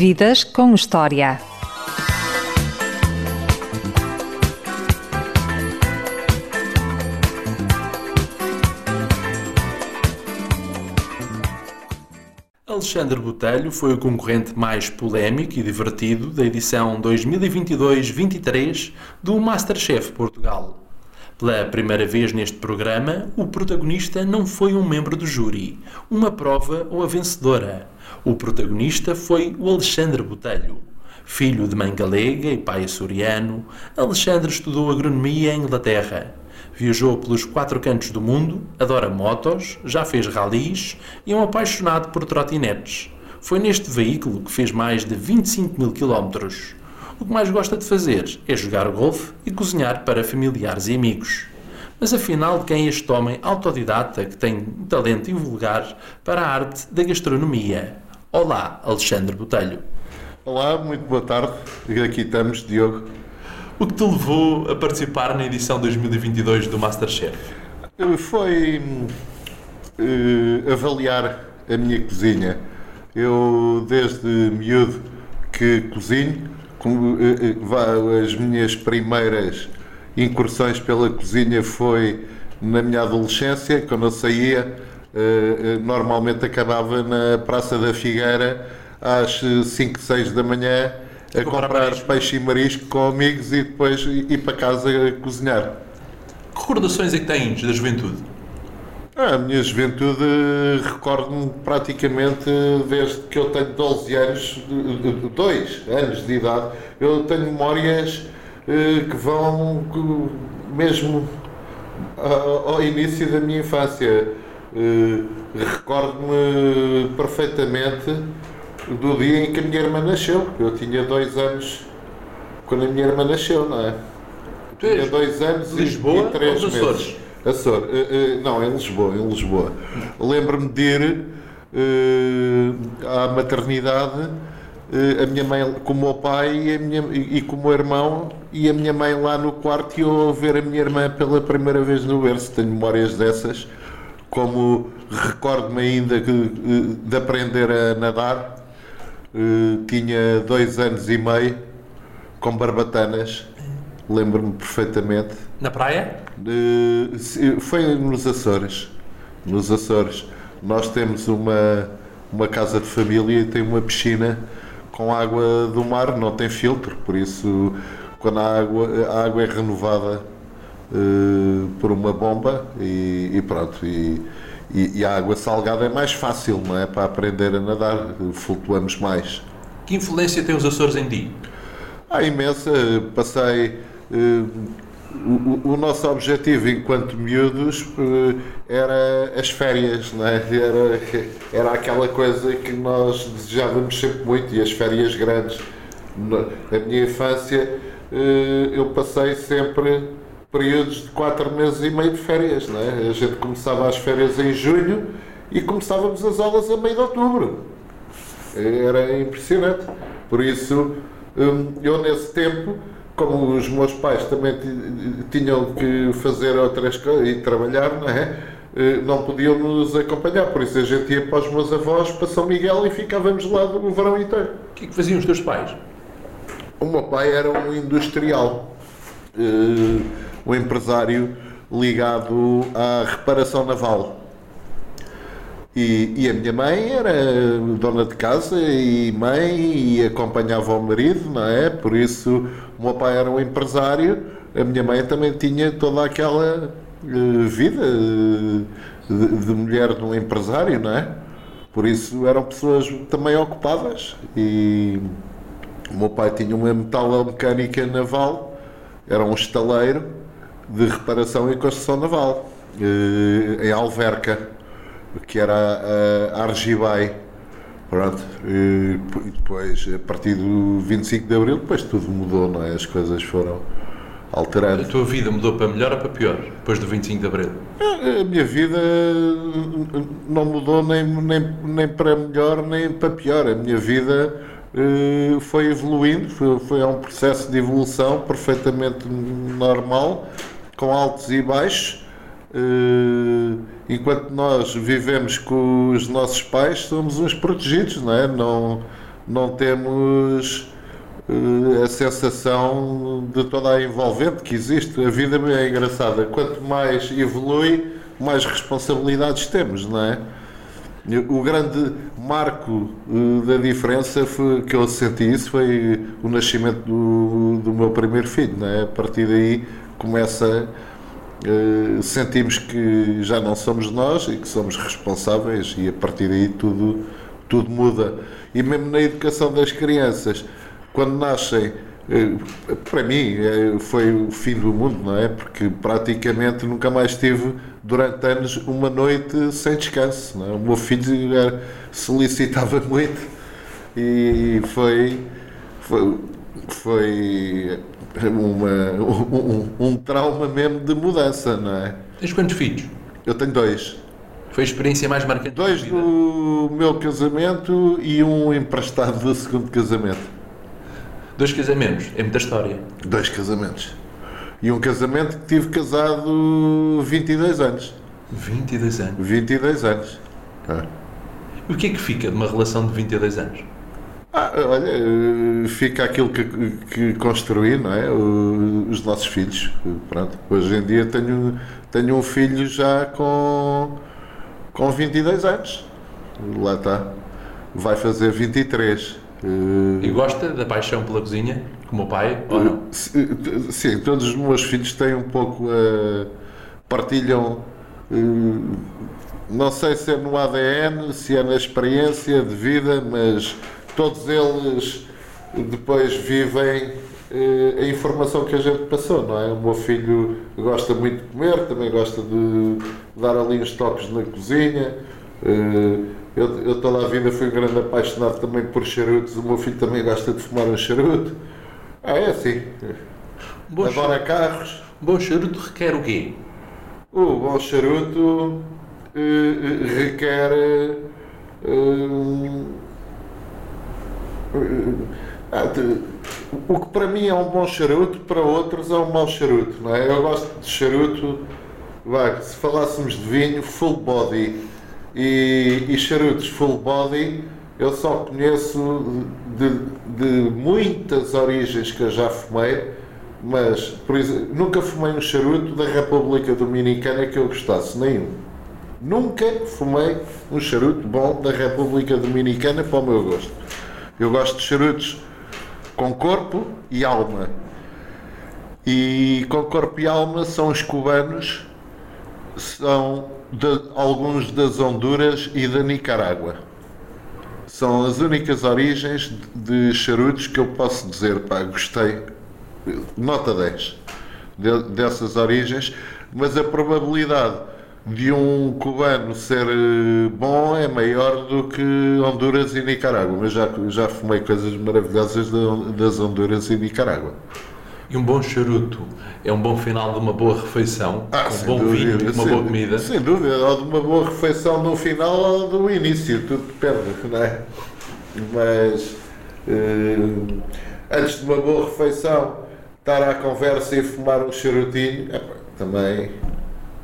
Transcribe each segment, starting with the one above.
Vidas com História. Alexandre Botelho foi o concorrente mais polémico e divertido da edição 2022-23 do Masterchef Portugal. Pela primeira vez neste programa, o protagonista não foi um membro do júri, uma prova ou a vencedora. O protagonista foi o Alexandre Botelho. Filho de mãe galega e pai açoriano, Alexandre estudou agronomia em Inglaterra. Viajou pelos quatro cantos do mundo, adora motos, já fez ralis e é um apaixonado por trotinetes. Foi neste veículo que fez mais de 25 mil quilómetros. O que mais gosta de fazer é jogar golfe e cozinhar para familiares e amigos. Mas afinal, quem é este homem autodidata que tem talento invulgar para a arte da gastronomia? Olá, Alexandre Botelho. Olá, muito boa tarde. Aqui estamos, Diogo. O que te levou a participar na edição 2022 do Masterchef? Foi uh, avaliar a minha cozinha. Eu, desde miúdo, que cozinho, as minhas primeiras incursões pela cozinha foi na minha adolescência, quando eu saía, normalmente acabava na Praça da Figueira às 5, 6 da manhã a comprar, comprar peixe e marisco com amigos e depois ir para casa a cozinhar. Que recordações é que tens da juventude? A minha juventude recordo-me praticamente desde que eu tenho 12 anos, 2 anos de idade, eu tenho memórias eh, que vão mesmo ao início da minha infância. Eh, recordo-me perfeitamente do dia em que a minha irmã nasceu. Eu tinha dois anos quando a minha irmã nasceu, não é? tinha dois anos Lisboa e três meses. Açores. Uh, uh, não, em Lisboa, em Lisboa. Lembro-me de ir à maternidade, a minha mãe com o meu pai e, a minha, e com o meu irmão e a minha mãe lá no quarto e eu ver a minha irmã pela primeira vez no berço. Tenho memórias dessas, como recordo-me ainda que, de aprender a nadar. tinha dois anos e meio com barbatanas lembro-me perfeitamente. Na praia? Foi nos Açores. Nos Açores. Nós temos uma, uma casa de família e tem uma piscina com água do mar, não tem filtro, por isso quando a água, a água é renovada uh, por uma bomba e, e pronto. E, e, e, a água salgada é mais fácil, não é? Para aprender a nadar, flutuamos mais. Que influência tem os Açores em ti? Há imensa. Passei eh, o, o, nosso objetivo enquanto miúdos eh, era as férias, não é? era, era aquela coisa que nós desejávamos sempre muito e as férias grandes. Na minha infância eh, eu passei sempre períodos de quatro meses e meio de férias, não é? A gente começava as férias em junho e começávamos as aulas a meio de outubro. Era impressionante. Por isso, eu nesse tempo como os meus pais também tinham que fazer outras coisas e trabalhar, não é? Eh, não podiam nos acompanhar, por isso a gente ia para os meus avós, para São Miguel e ficávamos lá o verão inteiro. O que é que faziam os teus pais? O meu pai era um industrial, eh, um empresário ligado à reparação naval. E, e, a minha mãe era dona de casa e mãe e acompanhava o marido, não é? Por isso o meu pai era um empresário, a minha mãe também tinha toda aquela uh, vida uh, de, de, mulher de um empresário, não é? Por isso eram pessoas também ocupadas e o meu pai tinha uma metalomecânica naval, era um estaleiro de reparação e construção naval uh, em Alverca que era a Argibai. Pronto, e depois, a partir do 25 de Abril, depois tudo mudou, não é? As coisas foram alterando. A tua vida mudou para melhor ou para pior, depois do 25 de Abril? A, minha vida não mudou nem, nem, nem para melhor nem para pior. A minha vida uh, foi evoluindo, foi, foi um processo de evolução perfeitamente normal, com altos e baixos. Uh, enquanto nós vivemos com os nossos pais, somos uns protegidos, não é? Não, não temos eh, a sensação de toda a envolvente que existe. A vida é engraçada. Quanto mais evolui, mais responsabilidades temos, não é? O grande marco uh, da diferença foi, que eu senti isso foi o nascimento do, do meu primeiro filho. Não é? A partir daí começa. Uh, sentimos que já não somos nós e que somos responsáveis, e a partir daí tudo, tudo muda. E mesmo na educação das crianças, quando nascem eh, para mim foi o fim do mundo, não é? Porque praticamente nunca mais tive durante anos uma noite sem descanso. Não é? O meu filho solicitava muito e foi, foi, foi uma, um, um, trauma mesmo de mudança, não é? Tens quantos filhos? Eu tenho dois. Foi a experiência mais marcante Dois do meu casamento e um emprestado do segundo casamento. Dois casamentos, é muita história. Dois casamentos. E um casamento que tive casado 22 anos. 22 anos? 22 anos. Ah. E o que é que fica de uma relação de 22 anos? Ah, olha, fica aquilo que, que construí, não é? Os nossos filhos. Pronto. Hoje em dia tenho, tenho um filho já com, com 22 anos. Lá está. Vai fazer 23. Uh, e gosta da paixão pela cozinha, como o pai, ou não? Sim, todos os meus filhos têm um pouco. Uh, partilham. Uh, não sei se é no ADN, se é na experiência de vida, mas todos eles depois vivem a informação que a gente passou, não é? O meu filho gosta muito de comer, também gosta de dar ali uns toques na cozinha. Eu, eu toda a vida fui um grande apaixonado também por charutos. O meu filho também gosta de fumar um charuto. Ah, é assim. Bom Adora charuto. carros. Bom charuto requer o quê? O bom charuto uh, requer. O que para mim é um bom charuto, para outros é um mau charuto, não é? Eu gosto de charuto, vai, se falássemos de vinho, full body e, e charutos full body eu só conheço de, de, muitas origens que eu já fumei, mas exemplo, nunca fumei um charuto da República Dominicana que eu gostasse, nenhum. Nunca fumei um charuto bom da República Dominicana para o meu gosto. Eu gosto de charutos com corpo e alma. E com corpo e alma são os cubanos, são de alguns das Honduras e da Nicarágua. São as únicas origens de charutos que eu posso dizer, pá, gostei, nota 10 de, dessas origens, mas a probabilidade de um cubano ser eh, bom é maior do que Honduras e Nicarágua, mas já, já fumei coisas maravilhosas das Honduras e Nicarágua. E um bom charuto é um bom final de uma boa refeição, ah, com um bom dúvida, vinho uma boa comida. Sem dúvida, ou de uma boa refeição no final ou do início, tudo depende, não é? Mas eh, antes de uma boa refeição, estar à conversa e fumar um charutinho, também,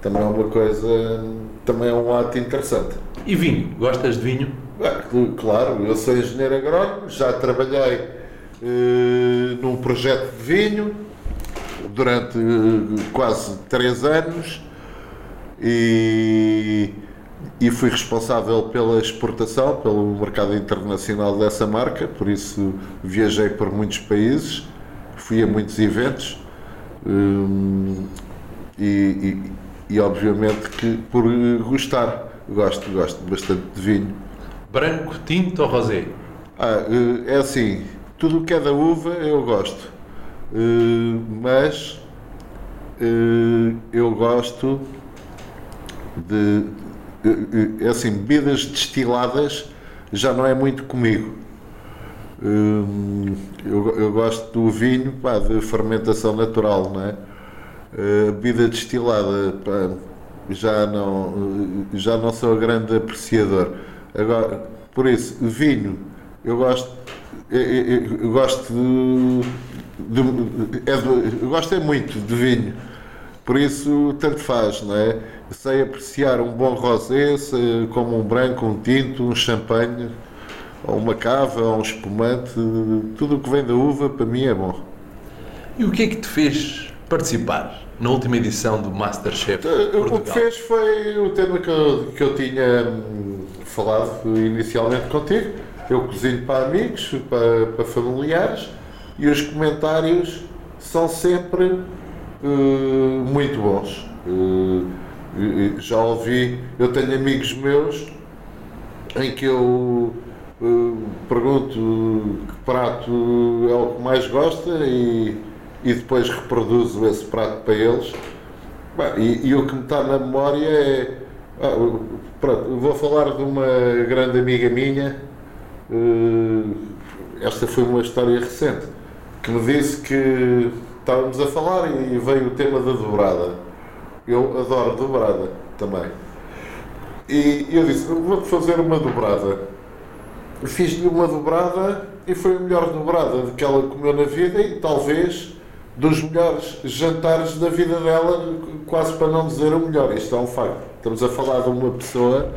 também é uma coisa, também é um ato interessante. E vinho? Gostas de vinho? Ah, claro, eu sou engenheiro agrónomo, já trabalhei eh, num projeto de vinho durante eh, quase três anos e, e fui responsável pela exportação, pelo mercado internacional dessa marca, por isso viajei por muitos países, fui a muitos eventos um, eh, e, e, e, obviamente que por gostar, gosto, gosto bastante de vinho. Branco, tinto ou rosé? Ah, é assim, tudo o que é da uva eu gosto, uh, mas eu gosto de. Uh, assim, bebidas destiladas já não é muito comigo. Eu, eu, gosto do vinho pá, de fermentação natural, não é? Bebida destilada pá, já não já não sou grande apreciador. Agora, por isso, vinho eu gosto eu, eu, eu gosto de, de, é eu gosto é muito de vinho por isso tanto faz não é sei apreciar um bom rosé como um branco um tinto um champanhe ou uma cava, ou um espumante, tudo o que vem da uva para mim é bom. E o que é que te fez participar na última edição do Masterchef? Portugal? O que fez foi o tema que eu, que eu tinha hum, falado inicialmente contigo. Eu cozinho para amigos, para, para familiares e os comentários são sempre uh, muito bons. Uh, já ouvi, eu tenho amigos meus em que eu uh, pergunto que prato é o que mais gosta e, e depois reproduzo esse prato para eles. e, e, o que me está na memória é. Ah, pronto, vou falar de uma grande amiga minha. Uh, esta foi uma história recente que me disse que estávamos a falar e veio o tema da dobrada. Eu adoro dobrada também. E eu disse, vou-te fazer uma dobrada. Fiz-lhe uma dobrada e foi a melhor dobrada que ela comeu na vida e talvez dos melhores jantares da vida dela, quase para não dizer o melhor. Isto é um facto. Estamos a falar de uma pessoa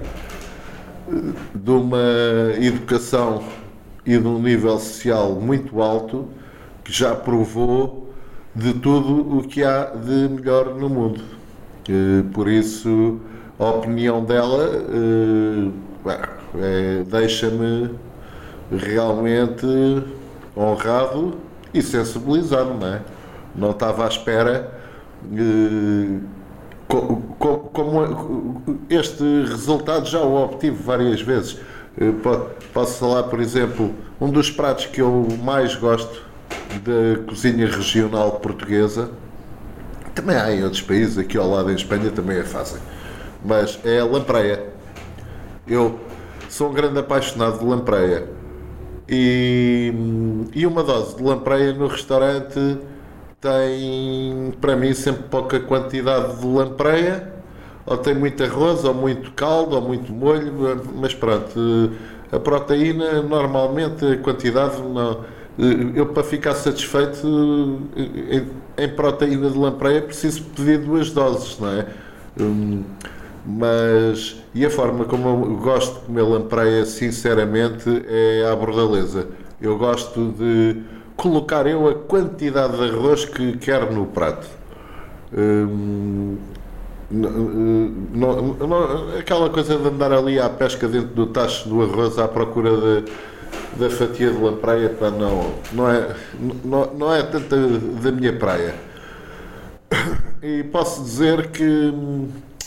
de uma educação e de um nível social muito alto que já provou de tudo o que há de melhor no mundo. Por isso, a opinião dela é, deixa-me realmente honrado e sensibilizado, não é? Não estava à espera como este resultado já o obtive várias vezes. Posso falar, por exemplo, um dos pratos que eu mais gosto da cozinha regional portuguesa. Também há em outros países, aqui ao lado em Espanha também a fazem. Mas é a lampreia. Eu sou um grande apaixonado de lampreia. E, e uma dose de lampreia no restaurante tem, para mim, sempre pouca quantidade de lampreia. Ou tem muito arroz, ou muito caldo, ou muito molho. Mas pronto, a proteína, normalmente, a quantidade não eu para ficar satisfeito em, em proteína de lampreia preciso pedir duas doses, não é? Hum, mas e a forma como eu gosto de comer lampreia, sinceramente, é a bordaleza. Eu gosto de colocar eu a quantidade de arroz que quero no prato. Hum, não, não, aquela coisa de andar ali à pesca dentro do tacho do arroz à procura de da fatia de lampreia para não, não, é, não, não é tanta da minha praia. E posso dizer que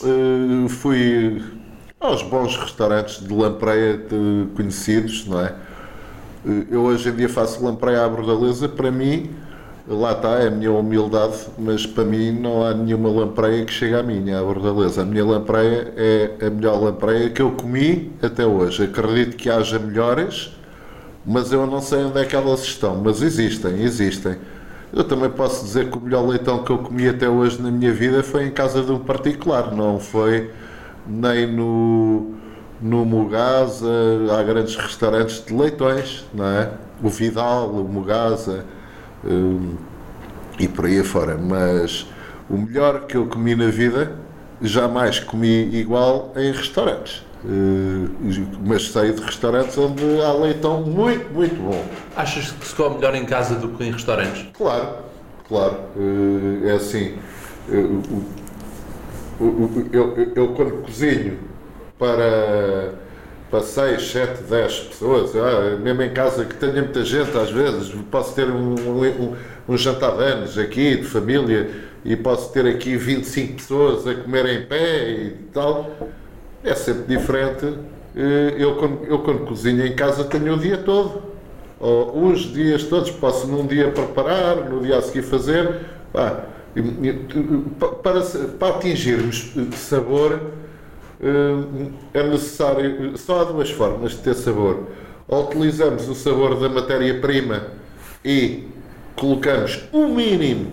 uh, fui aos bons restaurantes de lampreia de, conhecidos, não é? Eh, eu hoje em dia faço lampreia à bordaleza, para mim, lá está, é a minha humildade, mas para mim não há nenhuma lampreia que chegue à minha, à bordaleza. A minha lampreia é a melhor lampreia que eu comi até hoje. Acredito que haja melhores, mas eu não sei onde é que elas estão, mas existem, existem. Eu também posso dizer que o melhor leitão que eu comi até hoje na minha vida foi em casa de um particular, não foi nem no, no Mugasa, há grandes restaurantes de leitões, não é? O Vidal, o Mugasa um, e por aí afora, mas o melhor que eu comi na vida jamais comi igual em restaurantes. Uh, mas sei de restaurantes onde há leitão muito, muito bom. Achas que se come melhor em casa do que em restaurantes? Claro, claro. Uh, é assim. Uh, eu, eu, eu, quando cozinho para, para 6, 7, 10 pessoas, ah, mesmo em casa que tenha muita gente, às vezes, posso ter um, um, um jantar de anos aqui, de família, e posso ter aqui 25 pessoas a comer em pé e tal é sempre diferente. Eh, eu quando, eu, quando cozinho em casa, tenho o dia todo. Ou os dias todos. Posso num dia preparar, no dia a seguir fazer. para, para atingirmos sabor, é necessário. Só há duas formas de ter sabor. Ou utilizamos o sabor da matéria-prima e colocamos o um mínimo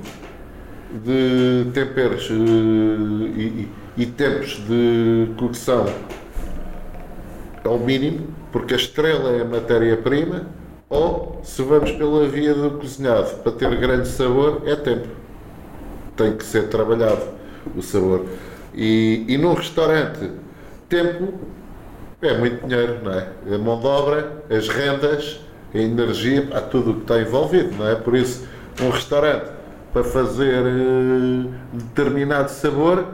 de temperos eh, e, e tempos de cocção ao mínimo, porque a estrela é a matéria-prima, ou se vamos pela via do cozinhado para ter grande sabor, é tempo. Tem que ser trabalhado o sabor. E, e num restaurante, tempo É muito dinheiro, não é? A mão de obra, as rendas, a energia, pá, tudo o que está envolvido, não é? Por isso, um restaurante para fazer eh, determinado sabor,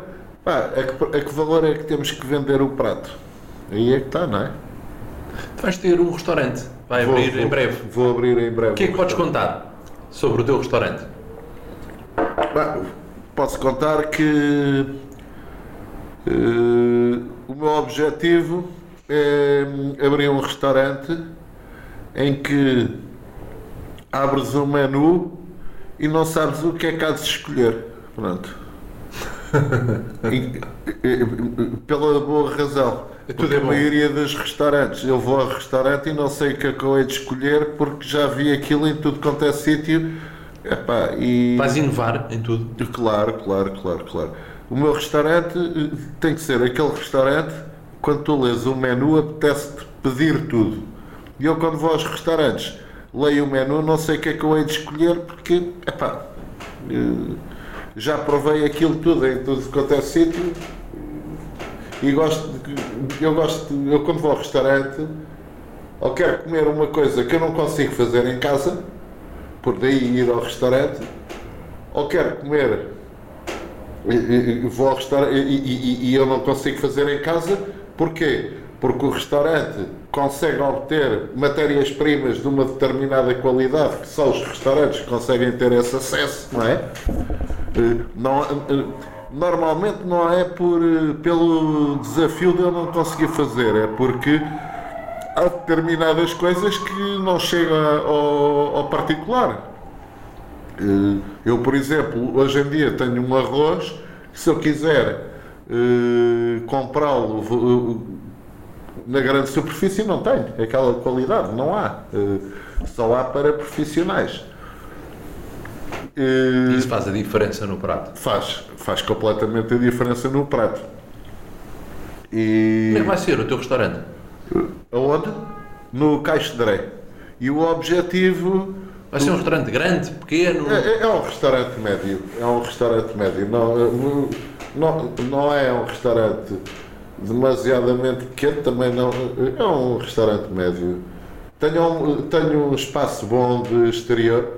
pá, a, que, a que valor é que temos que vender o prato? Aí é que está, não é? Tu vais ter um restaurante, vai Vou- abrir vou- em breve. Vou abrir em breve. O que é que podes contar sobre o teu restaurante? Bah, posso contar que eh, o meu objetivo é abrir um restaurante em que abres um menu e não sabes o que é que há de escolher. Pronto. E- e- pela boa razão. tudo Porque é a maioria dos restaurantes, eu vou ao restaurante e não sei o que é que eu hei de escolher porque já vi aquilo em tudo quanto é sítio. Epá, e... Vais inovar em tudo? Claro, claro, claro, claro. O meu restaurante eh, tem que ser aquele restaurante, quando tu lês o menu, apetece-te pedir tudo. E eu, quando vou aos restaurantes, leio o menu, não sei o que é que eu hei de escolher, porque, epá, eh, já provei aquilo tudo em tudo quanto é sítio e gosto, de- eu gosto, de- eu quando vou ao restaurante, ou quero comer uma coisa que eu não consigo fazer em casa, por daí ir ao restaurante, ou quero comer vou ao restaurante e, e- e eu não consigo fazer em casa, porquê? Porque o restaurante consegue obter matérias-primas de uma determinada qualidade que só os restaurantes conseguem ter esse acesso, não é? Eh, Não, eh, normalmente não é por, eh, pelo desafio de eu não conseguir fazer, é porque há determinadas coisas que não chegam ao, ao particular. Eh, Eu, por exemplo, hoje em dia tenho um arroz que se eu quiser eh, comprá-lo v- na grande superfície não tenho aquela qualidade, não há. Eh, Só há para profissionais. Eh, Isso faz a diferença no prato. Faz, faz completamente a diferença no prato. E Como é que vai ser o teu restaurante? aonde? No Caixo de Dré. E o objetivo Vai ser um restaurante grande, pequeno? É, é um restaurante médio. É um restaurante médio. Não, eh, não, não é um restaurante demasiadamente pequeno, também não. É um restaurante médio. Tenho um, tenho um espaço bom de exterior.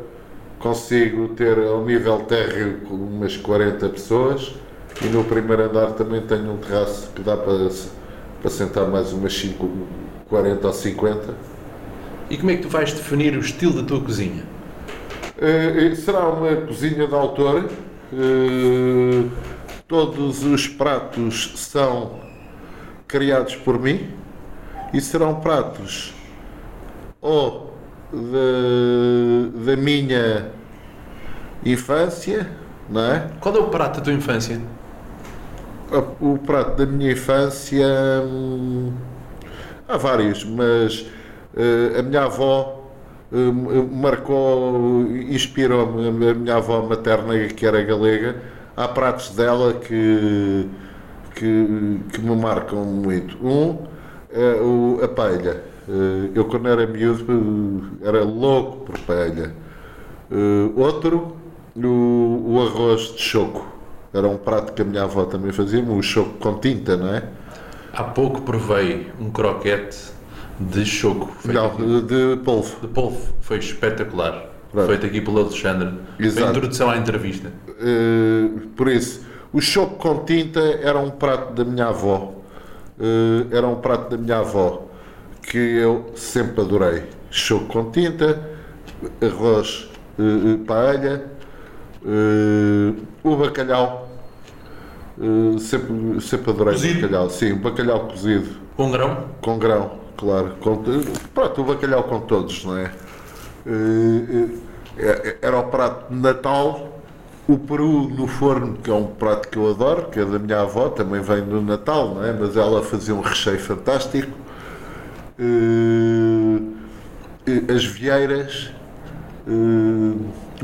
Consigo ter ao nível térreo umas 40 pessoas. E no primeiro andar também tenho um terraço que dá para, para sentar mais umas 5, 40 ou 50. E como é que tu vais definir o estilo da tua cozinha? Eh, será uma cozinha de autor. Eh, todos os pratos são criados por mim e serão pratos ou da, da minha infância, não é? Qual é o prato da tua infância? O prato da minha infância hum, há vários, mas a minha avó hum, marcou, inspirou-me, a minha avó materna que era galega, há pratos dela que, que, que me marcam muito. Um é o, a paella. Eh, Eu quando era miúdo eh, era louco por paella. Eh, outro, o, o arroz de choco. Era um prato que a minha avó também fazia, o choco com tinta, não é? Há pouco provei um croquete de choco Não, aqui- de polvo. de polvo. Foi espetacular. Pronto. Feito aqui pelo Alexandre. Foi a Exato. introdução à entrevista. Eh, por isso, o choco com tinta era um prato da minha avó. Eh, era um prato da minha avó que eu sempre adorei. Choco com tinta, arroz eh, paella, o bacalhau. Sempre, sempre adorei Cozido? bacalhau. Sim, bacalhau cozido. Com grão? Com grão, claro. Pronto, o bacalhau com todos, não é? Eh, eh, Era o prato de Natal, o peru no forno, que é um prato que eu adoro, que é da minha avó, também vem do Natal, não é? Mas ela fazia um recheio fantástico. Eh, As vieiras,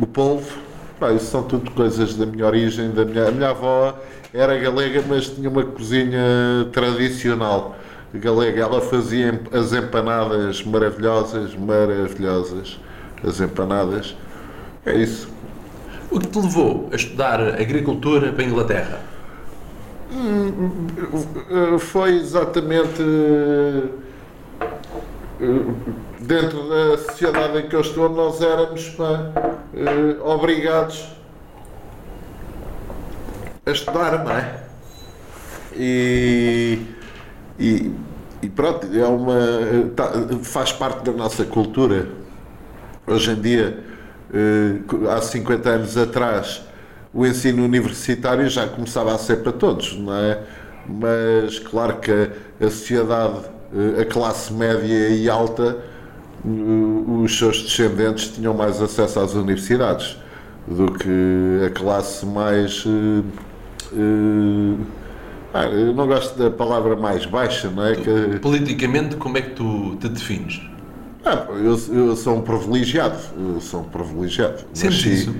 o polvo, pá, isso são tudo coisas da minha origem, da minha, a minha avó era galega, mas tinha uma cozinha tradicional galega. Ela fazia as empanadas maravilhosas, maravilhosas, as empanadas. É isso. O que te levou a estudar agricultura para a Inglaterra? Hum, foi exatamente dentro da sociedade em que eu estou, nós éramos pá, obrigados a estudar, não é? E, e, e pronto, é uma, tá, faz parte da nossa cultura. Hoje em dia, há 50 anos atrás, o ensino universitário já começava a ser para todos, não é? Mas claro que a, sociedade, eh, a classe média e alta, eh, os seus descendentes tinham mais acesso às universidades do que a classe mais. Uh, ah, eu não gosto da palavra mais baixa, não é? Que... Politicamente, como é que tu te defines? Ah, eu, eu sou um privilegiado. Eu sou um privilegiado. Sentes isso?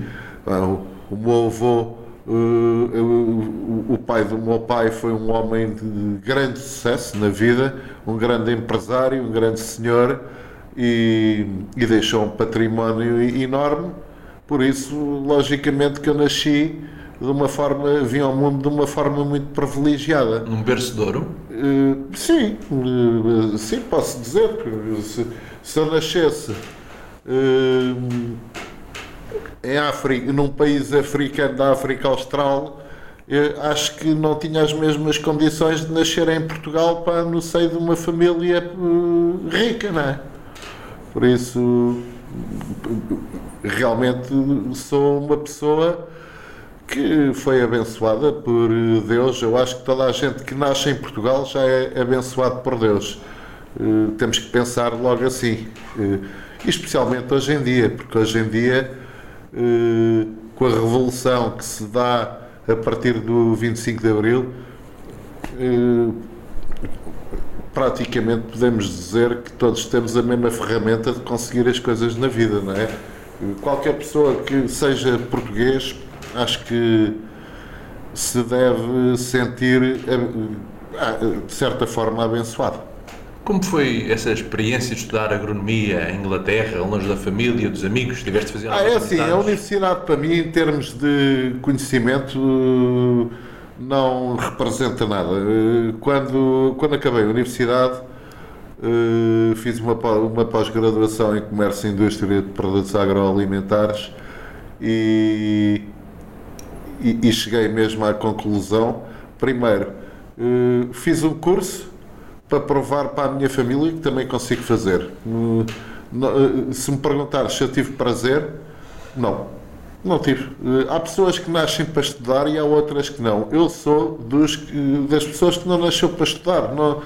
Ah, o meu avô, uh, o pai do meu pai foi um homem de grande sucesso na vida, um grande empresário, um grande senhor e, e deixou um património enorme. Por isso, logicamente, que eu nasci de uma forma, vim ao mundo de uma forma muito privilegiada. Num berço de ouro? Uh, sim, uh, sim, posso dizer. Se, se eu nascesse uh, em África, num país africano da África Austral, acho que não tinha as mesmas condições de nascer em Portugal para no seio de uma família rica, não é? Por isso, realmente sou uma pessoa que foi abençoada por Deus. Eu acho que toda a gente que nasce em Portugal já é abençoado por Deus. Uh, temos que pensar logo assim. Uh, especialmente hoje em dia, porque hoje em dia eh, com a revolução que se dá a partir do 25 de Abril, praticamente podemos dizer que todos temos a mesma ferramenta de conseguir as coisas na vida, não é? Qualquer pessoa que seja português, acho que se deve sentir, eh, de certa forma, abençoado. Como foi essa experiência de estudar agronomia em Inglaterra, longe da família, dos amigos? Tiveste fazer Ah, é assim, a universidade para mim, em termos de conhecimento, não representa nada. Quando, quando acabei a universidade, eh, fiz uma, uma pós-graduação em Comércio e Indústria de Produtos Agroalimentares e, e, e cheguei mesmo à conclusão. Primeiro, eh, fiz um curso para provar para a minha família que também consigo fazer. Eh, se me perguntar se eu tive prazer, não. Não tive. Eh, há pessoas que nascem para estudar e há outras que não. Eu sou dos, das pessoas que não nasceu para estudar. Não.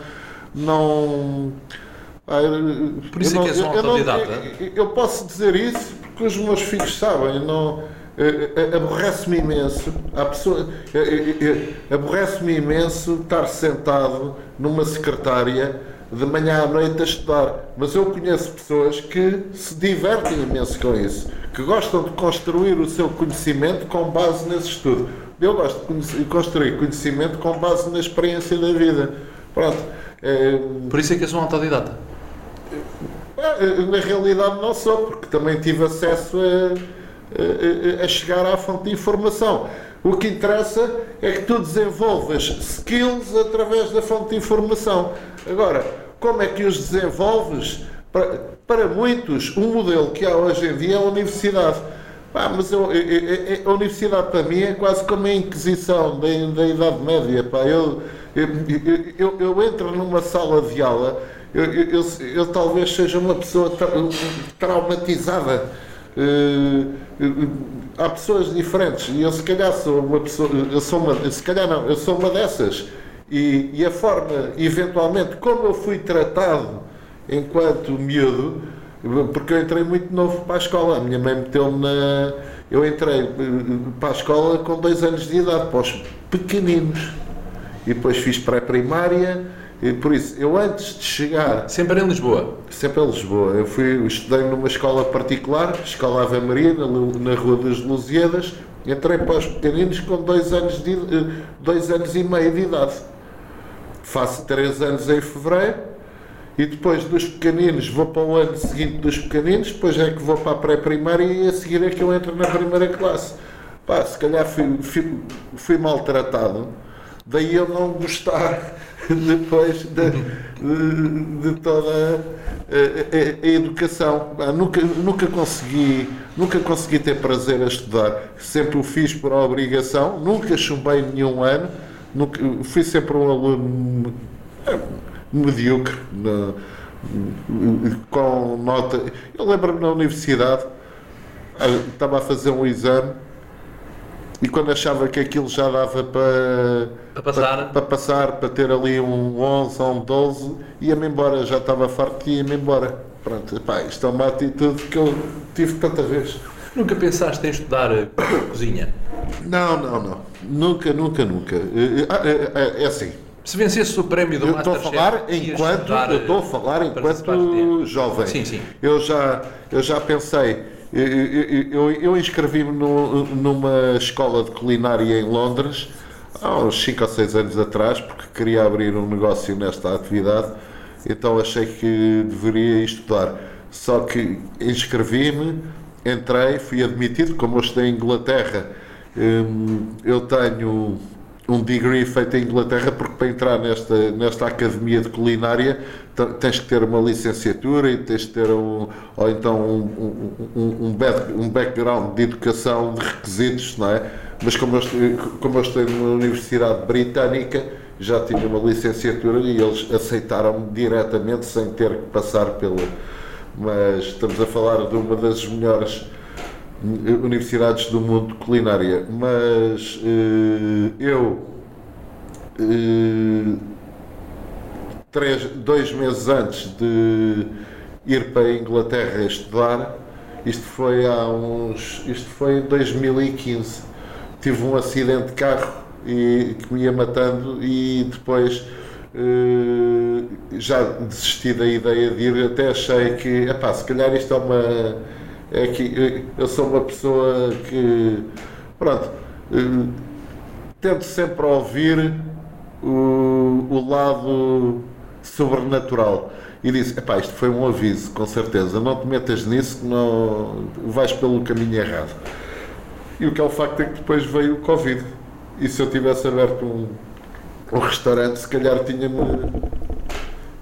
não Por isso é que és um autodidata. Eu, eu posso dizer isso porque os meus filhos sabem. Não, aborrece-me imenso pessoa eh, aborrece-me imenso estar sentado numa secretária de manhã à noite a estudar. Mas eu conheço pessoas que se divertem imenso com isso que gostam de construir o seu conhecimento com base nesse estudo. Eu gosto de construir conhecimento com base na experiência da vida. Pronto é, por isso é que és um autodidata. na realidade não sou porque também tive acesso a a chegar à fonte de informação. O que interessa é que tu desenvolvas skills através da fonte de informação. Agora, como é que os desenvolves? Para, para muitos, o um modelo que há hoje em dia é a universidade. Ah, mas eu, eu, eu, a universidade para mim é quase como a Inquisição da, da Idade Média. Pá. Eu, eu, eu, entro numa sala de aula, eu, talvez seja uma pessoa tra traumatizada Uh, há pessoas diferentes e eu se calhar sou uma pessoa, eu sou uma, se calhar não, eu sou uma dessas. E, e a forma, eventualmente, como eu fui tratado enquanto miúdo, porque eu entrei muito novo para a escola. A minha mãe meteu-me na. Eu entrei eh, para a escola com dois anos de idade, para os pequeninos. E depois fiz pré-primária e por isso, eu antes de chegar. Sempre em Lisboa? Sempre em Lisboa. Eu fui, estudei numa escola particular, Escola Ave Maria, na, na Rua das Lusíadas. Entrei para os pequeninos com dois anos, de, eh, dois anos e meio de idade. Faço três anos em fevereiro e depois dos pequeninos vou para o ano seguinte dos pequeninos, depois é que vou para a pré-primária e a seguir é que eu entro na primeira classe. Pá, se calhar fui, fui, fui maltratado Daí eu não gostar depois de, de, de toda a, a- a educação. Nunca, nunca, consegui, nunca consegui ter prazer a estudar. Sempre o fiz por obrigação, nunca chumbei nenhum ano, nunca, fui sempre um aluno eh, medíocre. na- com nota. Eu lembro-me na universidade, ah, estava a fazer um exame e quando achava que aquilo já dava para, Para passar. para, para passar, para ter ali um 11 ou um 12, ia-me embora, já estava farto e ia-me embora. Pronto, epá, isto é uma atitude que eu tive tanta vez. Nunca pensaste em estudar eh, cozinha? Não, não, não. Nunca, nunca, nunca. Eh, eh, É assim. Se vencesse o prémio do Eu estou a Masterchef, falar enquanto estudar, eu estou a falar enquanto jovem. Sim, sim. Eu já, eu já pensei. Eu, eu, eu- inscrevi-me numa escola de culinária em Londres há uns 5 ou 6 anos atrás, porque queria abrir um negócio nesta atividade, então achei que deveria estudar. Só que inscrevi-me, entrei, fui admitido, como estou em Inglaterra, hum, eu tenho um degree feito em Inglaterra, porque para entrar nesta, nesta academia de culinária te- tens que ter uma licenciatura e tens que ter um, ou então um, um, um, um back- background de educação de requisitos, não é? Mas como eu, como numa universidade britânica, já tinha uma licenciatura e eles aceitaram-me diretamente sem ter que passar pelo. Mas estamos a falar de uma das melhores universidades do mundo culinária, mas eh, eu eh, três, dois meses antes de ir para a Inglaterra estudar, isto foi há uns, isto foi em 2015, tive um acidente de carro e que me ia matando e depois eh, já desisti da ideia de ir, até achei que, epá, se calhar isto é uma é que eu sou uma pessoa que pronto eh, tento sempre ouvir o, o lado sobrenatural e disse, epá, isto foi um aviso, com certeza, não te metas nisso que não vais pelo caminho errado. E o que é o facto é que depois veio o Covid. E se eu tivesse aberto um, um restaurante, se calhar tinha-me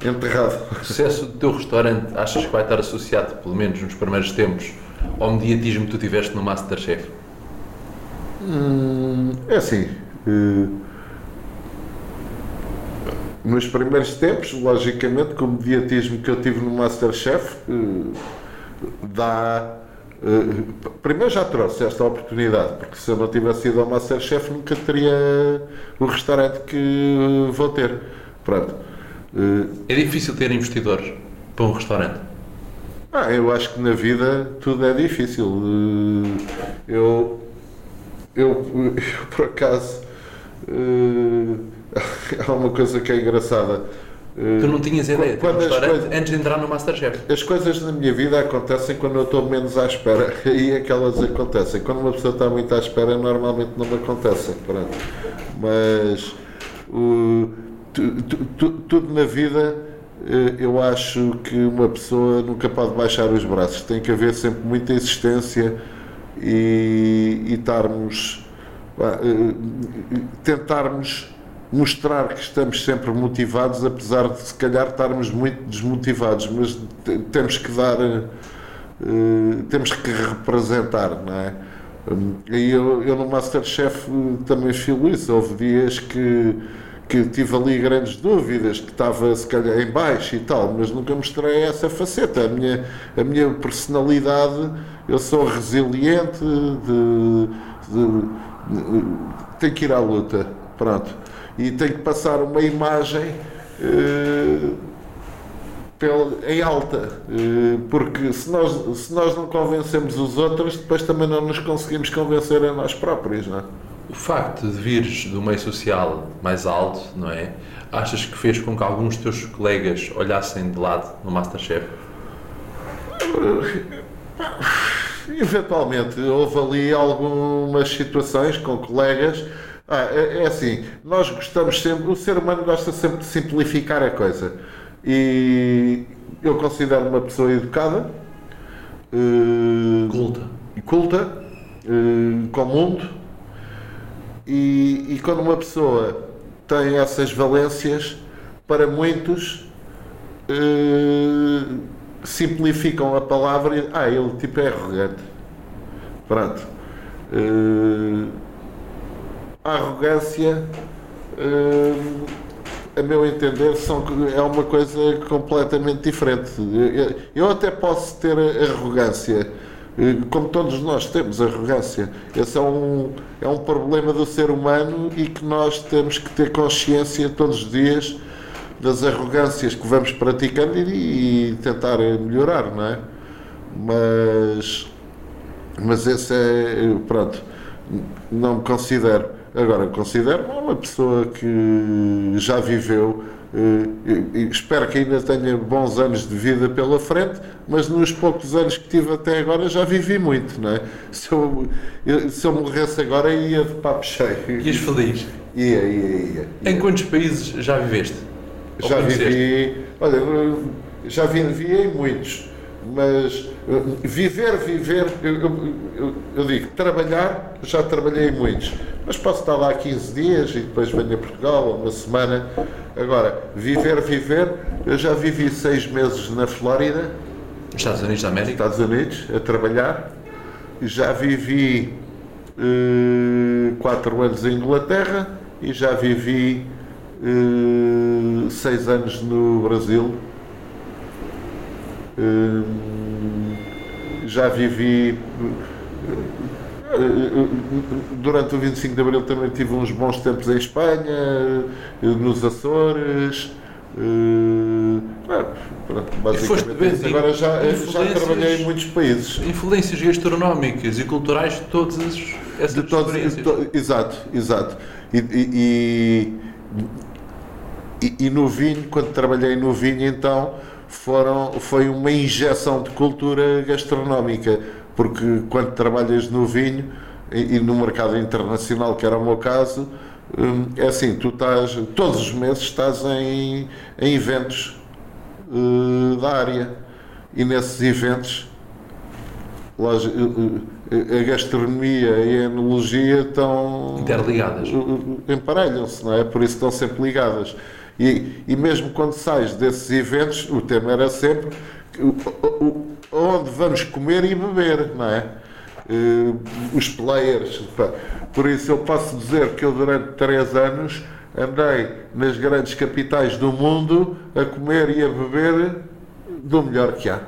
enterrado. O sucesso do teu restaurante achas que vai estar associado, pelo menos nos primeiros tempos, ao mediatismo que tu tiveste no Masterchef? Hum, é assim. eh, nos primeiros tempos, logicamente, com o mediatismo que eu tive no Masterchef, eh, dá. eh, primeiro já trouxe esta oportunidade, porque se eu não tivesse ido ao Masterchef nunca teria o restaurante que vou ter. Pronto. Eh, É difícil ter investidores para um restaurante? Ah, eu acho que na vida tudo é difícil. Eh, Eu, eu, eu por acaso, eh, há uma coisa que é engraçada. Tu não tinhas ideia de um Quando as restaurante coisas- antes de entrar no Masterchef? As coisas na minha vida acontecem quando eu estou menos à espera e é que elas acontecem. Quando uma pessoa está muito à espera, normalmente não me acontecem. Pronto. Mas tu- tudo na vida, eh, eu acho que uma pessoa nunca pode baixar os braços. Tem que haver sempre muita insistência e, e estarmos. eh, tentarmos mostrar que estamos sempre motivados, apesar de se calhar estarmos muito desmotivados, mas te- temos que dar, eh, temos que representar, não é? E eu, eu no Masterchef também filo isso. Houve dias que, que tive ali grandes dúvidas, que estava se calhar em baixo e tal, mas nunca mostrei essa faceta. A minha, a minha personalidade, eu sou resiliente, de, de- de- tenho que ir à luta, pronto. E tenho que passar uma imagem eh, pela- em alta, eh, porque se nós, se nós não convencemos os outros, depois também não nos conseguimos convencer a nós próprios, não é? O facto de vires do meio social mais alto, não é? Achas que fez com que alguns teus colegas olhassem de lado no Masterchef? Eventualmente, houve ali algumas situações com colegas. Ah, é, é assim, nós gostamos sempre, o ser humano gosta sempre de simplificar a coisa. E eu considero uma pessoa educada, eh, Culta. culta, eh, com o mundo, e, e quando uma pessoa tem essas valências, para muitos eh, simplificam a palavra e ah, ele tipo é arrogante. Pronto. Eh, a arrogância, eh, a meu entender, são, é uma coisa completamente diferente. Eu, eu até posso ter arrogância, como todos nós temos arrogância. Esse é um, é um problema do ser humano e que nós temos que ter consciência todos os dias das arrogâncias que vamos praticando e, e tentar melhorar, não é? Mas, mas esse é, pronto, não me considero. Agora, considero uma pessoa que já viveu, espero que ainda tenha bons anos de vida pela frente, mas nos poucos anos que tive até agora já vivi muito, não é? Se eu, se eu morresse agora ia de papo cheio. Ias feliz? Ia, ia, ia. ia. Em quantos países já viveste? já vivi, olha, já vivi em muitos, mas eh, viver, viver, eu, eu, eu, digo, trabalhar, já trabalhei muitos, mas posso estar lá 15 dias e depois venho a Portugal, uma semana. Agora, viver, viver, eu já vivi seis meses na Flórida. Estados Unidos da América? Estados Unidos, a trabalhar. Já vivi uh, quatro anos em Inglaterra e já vivi uh, seis anos no Brasil. Uh, já vivi. Uh, durante o 25 de Abril também tive uns bons tempos em Espanha, nos Açores. basicamente, agora já, já trabalhei em muitos países. Influências gastronómicas e culturais de todas essas de todos, to, Exato, exato. E, e, e, e, no vinho, quando trabalhei no vinho, então foram, foi uma injeção de cultura gastronómica, porque quando trabalhas no vinho e, e no mercado internacional, que era o meu caso, hum, é assim, tu estás, todos os meses estás em, em eventos uh, da área e nesses eventos a gastronomia e a enologia estão interligadas, emparelham-se, não é? Por isso estão sempre ligadas. E, e mesmo quando sais desses eventos, o tema era sempre onde vamos comer e beber, não é? Uh, os players. Por isso eu posso dizer que eu durante três anos andei nas grandes capitais do mundo a comer e a beber do melhor que há.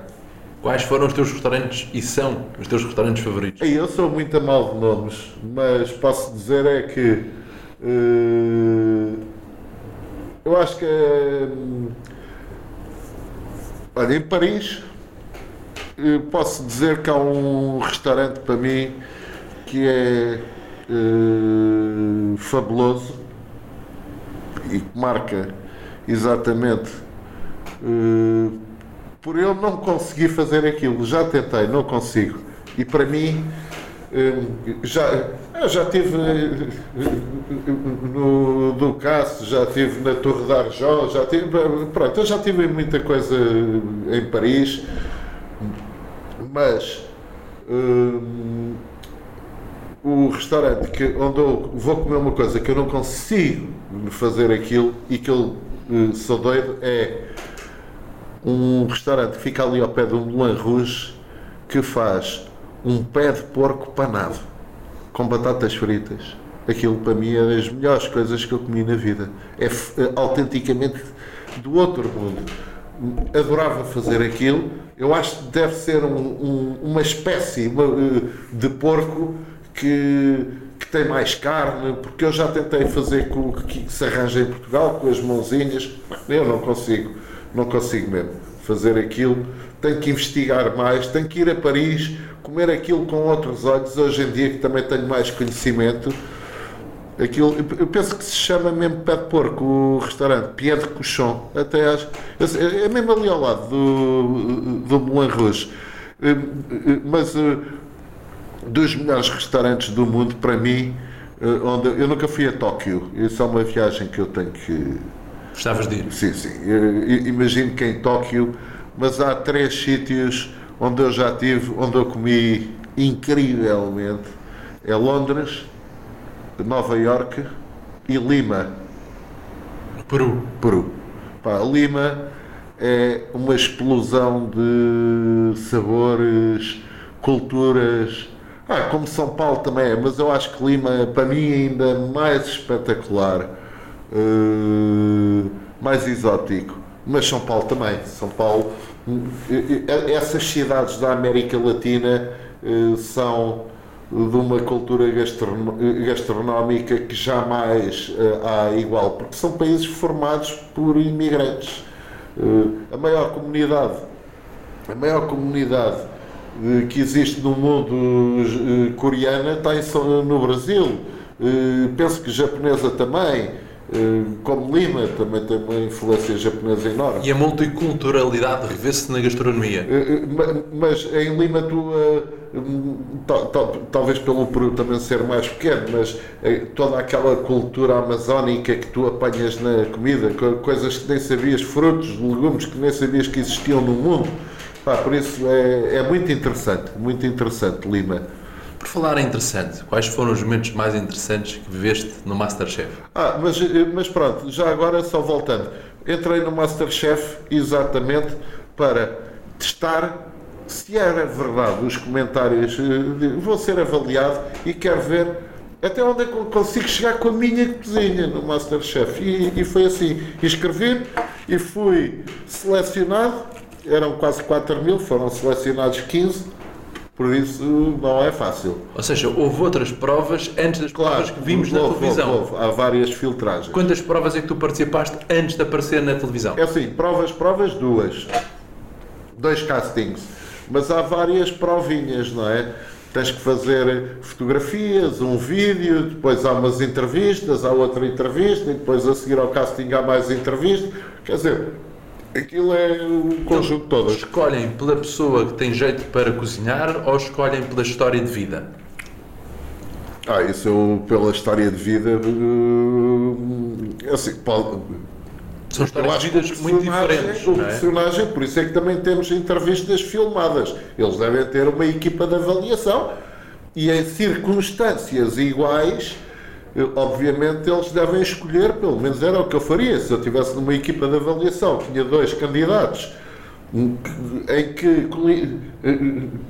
Quais foram os teus restaurantes e são os teus restaurantes favoritos? Eu sou muito a mal de nomes, mas posso dizer é que uh, eu acho que uh, olha, em Paris uh, posso dizer que há um restaurante para mim que é fabuloso e que marca exatamente por eu não conseguir fazer aquilo. Já tentei, não consigo. E para mim, hum, já, já tive no Ducasse, já tive na Torre de Arjó, já tive, pronto, eu já tive muita coisa em Paris, mas o restaurante que, onde eu vou comer uma coisa que eu não consigo fazer aquilo e que eu sou doido é um restaurante que fica ali ao pé do Moulin Rouge que faz um pé de porco panado com batatas fritas. Aquilo para mim é das melhores coisas que eu comi na vida. É, é autenticamente do outro mundo. Adorava fazer aquilo. Eu acho que deve ser um, um, uma espécie de porco que, que tem mais carne, porque eu já tentei fazer com o que se arranja em Portugal, com as mãozinhas. Eu não consigo não consigo mesmo fazer aquilo. Tenho que investigar mais, tenho que ir a Paris, comer aquilo com outros olhos. Hoje em dia, que também tenho mais conhecimento, aquilo, eu penso que se chama mesmo pé de porco o restaurante, Pied de Cochon. Até acho, é mesmo ali ao lado do, do Moulin Rouge. Eh, eh, mas eh, dos melhores restaurantes do mundo, para mim, onde eu nunca fui a Tóquio. Isso é uma viagem que eu tenho que Gostavas de ir? Sim, sim. imagino que em Tóquio, mas há três sítios onde eu já tive, onde eu comi incrivelmente. É Londres, Nova York e Lima. Peru. Peru. Pá, Lima é uma explosão de sabores, culturas. Ah, como São Paulo também é, mas eu acho que Lima, para mim, ainda é mais espetacular, uh, mais exótico. Mas São Paulo também. São Paulo, essas cidades da América Latina uh, são de uma cultura gastronómica que jamais uh, há igual, porque são países formados por imigrantes. Uh, a maior comunidade, a maior comunidade que existe no mundo coreana está no Brasil. penso que japonesa também. Como Lima também tem uma influência japonesa enorme. E a multiculturalidade revê-se na gastronomia. Mas em Lima tu talvez pelo Peru também ser mais pequeno, mas eh, toda aquela cultura amazónica que tu apanhas na comida, coisas que nem sabias, frutos, legumes que nem sabias que existiam no mundo. Pá, por isso é, é muito interessante, muito interessante, Lima. Por falar em interessante, quais foram os momentos mais interessantes que viveste no Masterchef? Ah, mas, eh, mas pronto, já agora só voltando. Entrei no Masterchef exatamente para testar se era verdade os comentários, eh, vou ser avaliado e quero ver até onde é que consigo chegar com a minha cozinha no Masterchef. E, e foi assim, escrevi e fui selecionado, eram quase 4 mil, foram selecionados 15, por isso não é fácil. Ou seja, houve outras provas antes das claro, provas que vimos houve, na televisão. Houve, houve, há várias filtragens. Quantas provas é que tu participaste antes de aparecer na televisão? É assim, provas, provas, duas. Dois castings mas há várias provinhas, não é? Tens que fazer fotografias, um vídeo, depois há umas entrevistas, há outra entrevista, e depois a seguir ao casting há mais entrevistas. Quer dizer, aquilo é o conjunto então, todo. Escolhem pela pessoa que tem jeito para cozinhar ou escolhem pela história de vida? Ah, isso eu, pela história de vida, eh, assim, pode, são histórias de vidas muito diferentes. O é? personagem, por isso é que também temos entrevistas filmadas. Eles devem ter uma equipa de avaliação e em circunstâncias iguais, obviamente eles devem escolher, pelo menos era o que eu faria. Se eu estivesse numa equipa de avaliação, tinha dois candidatos em que eh,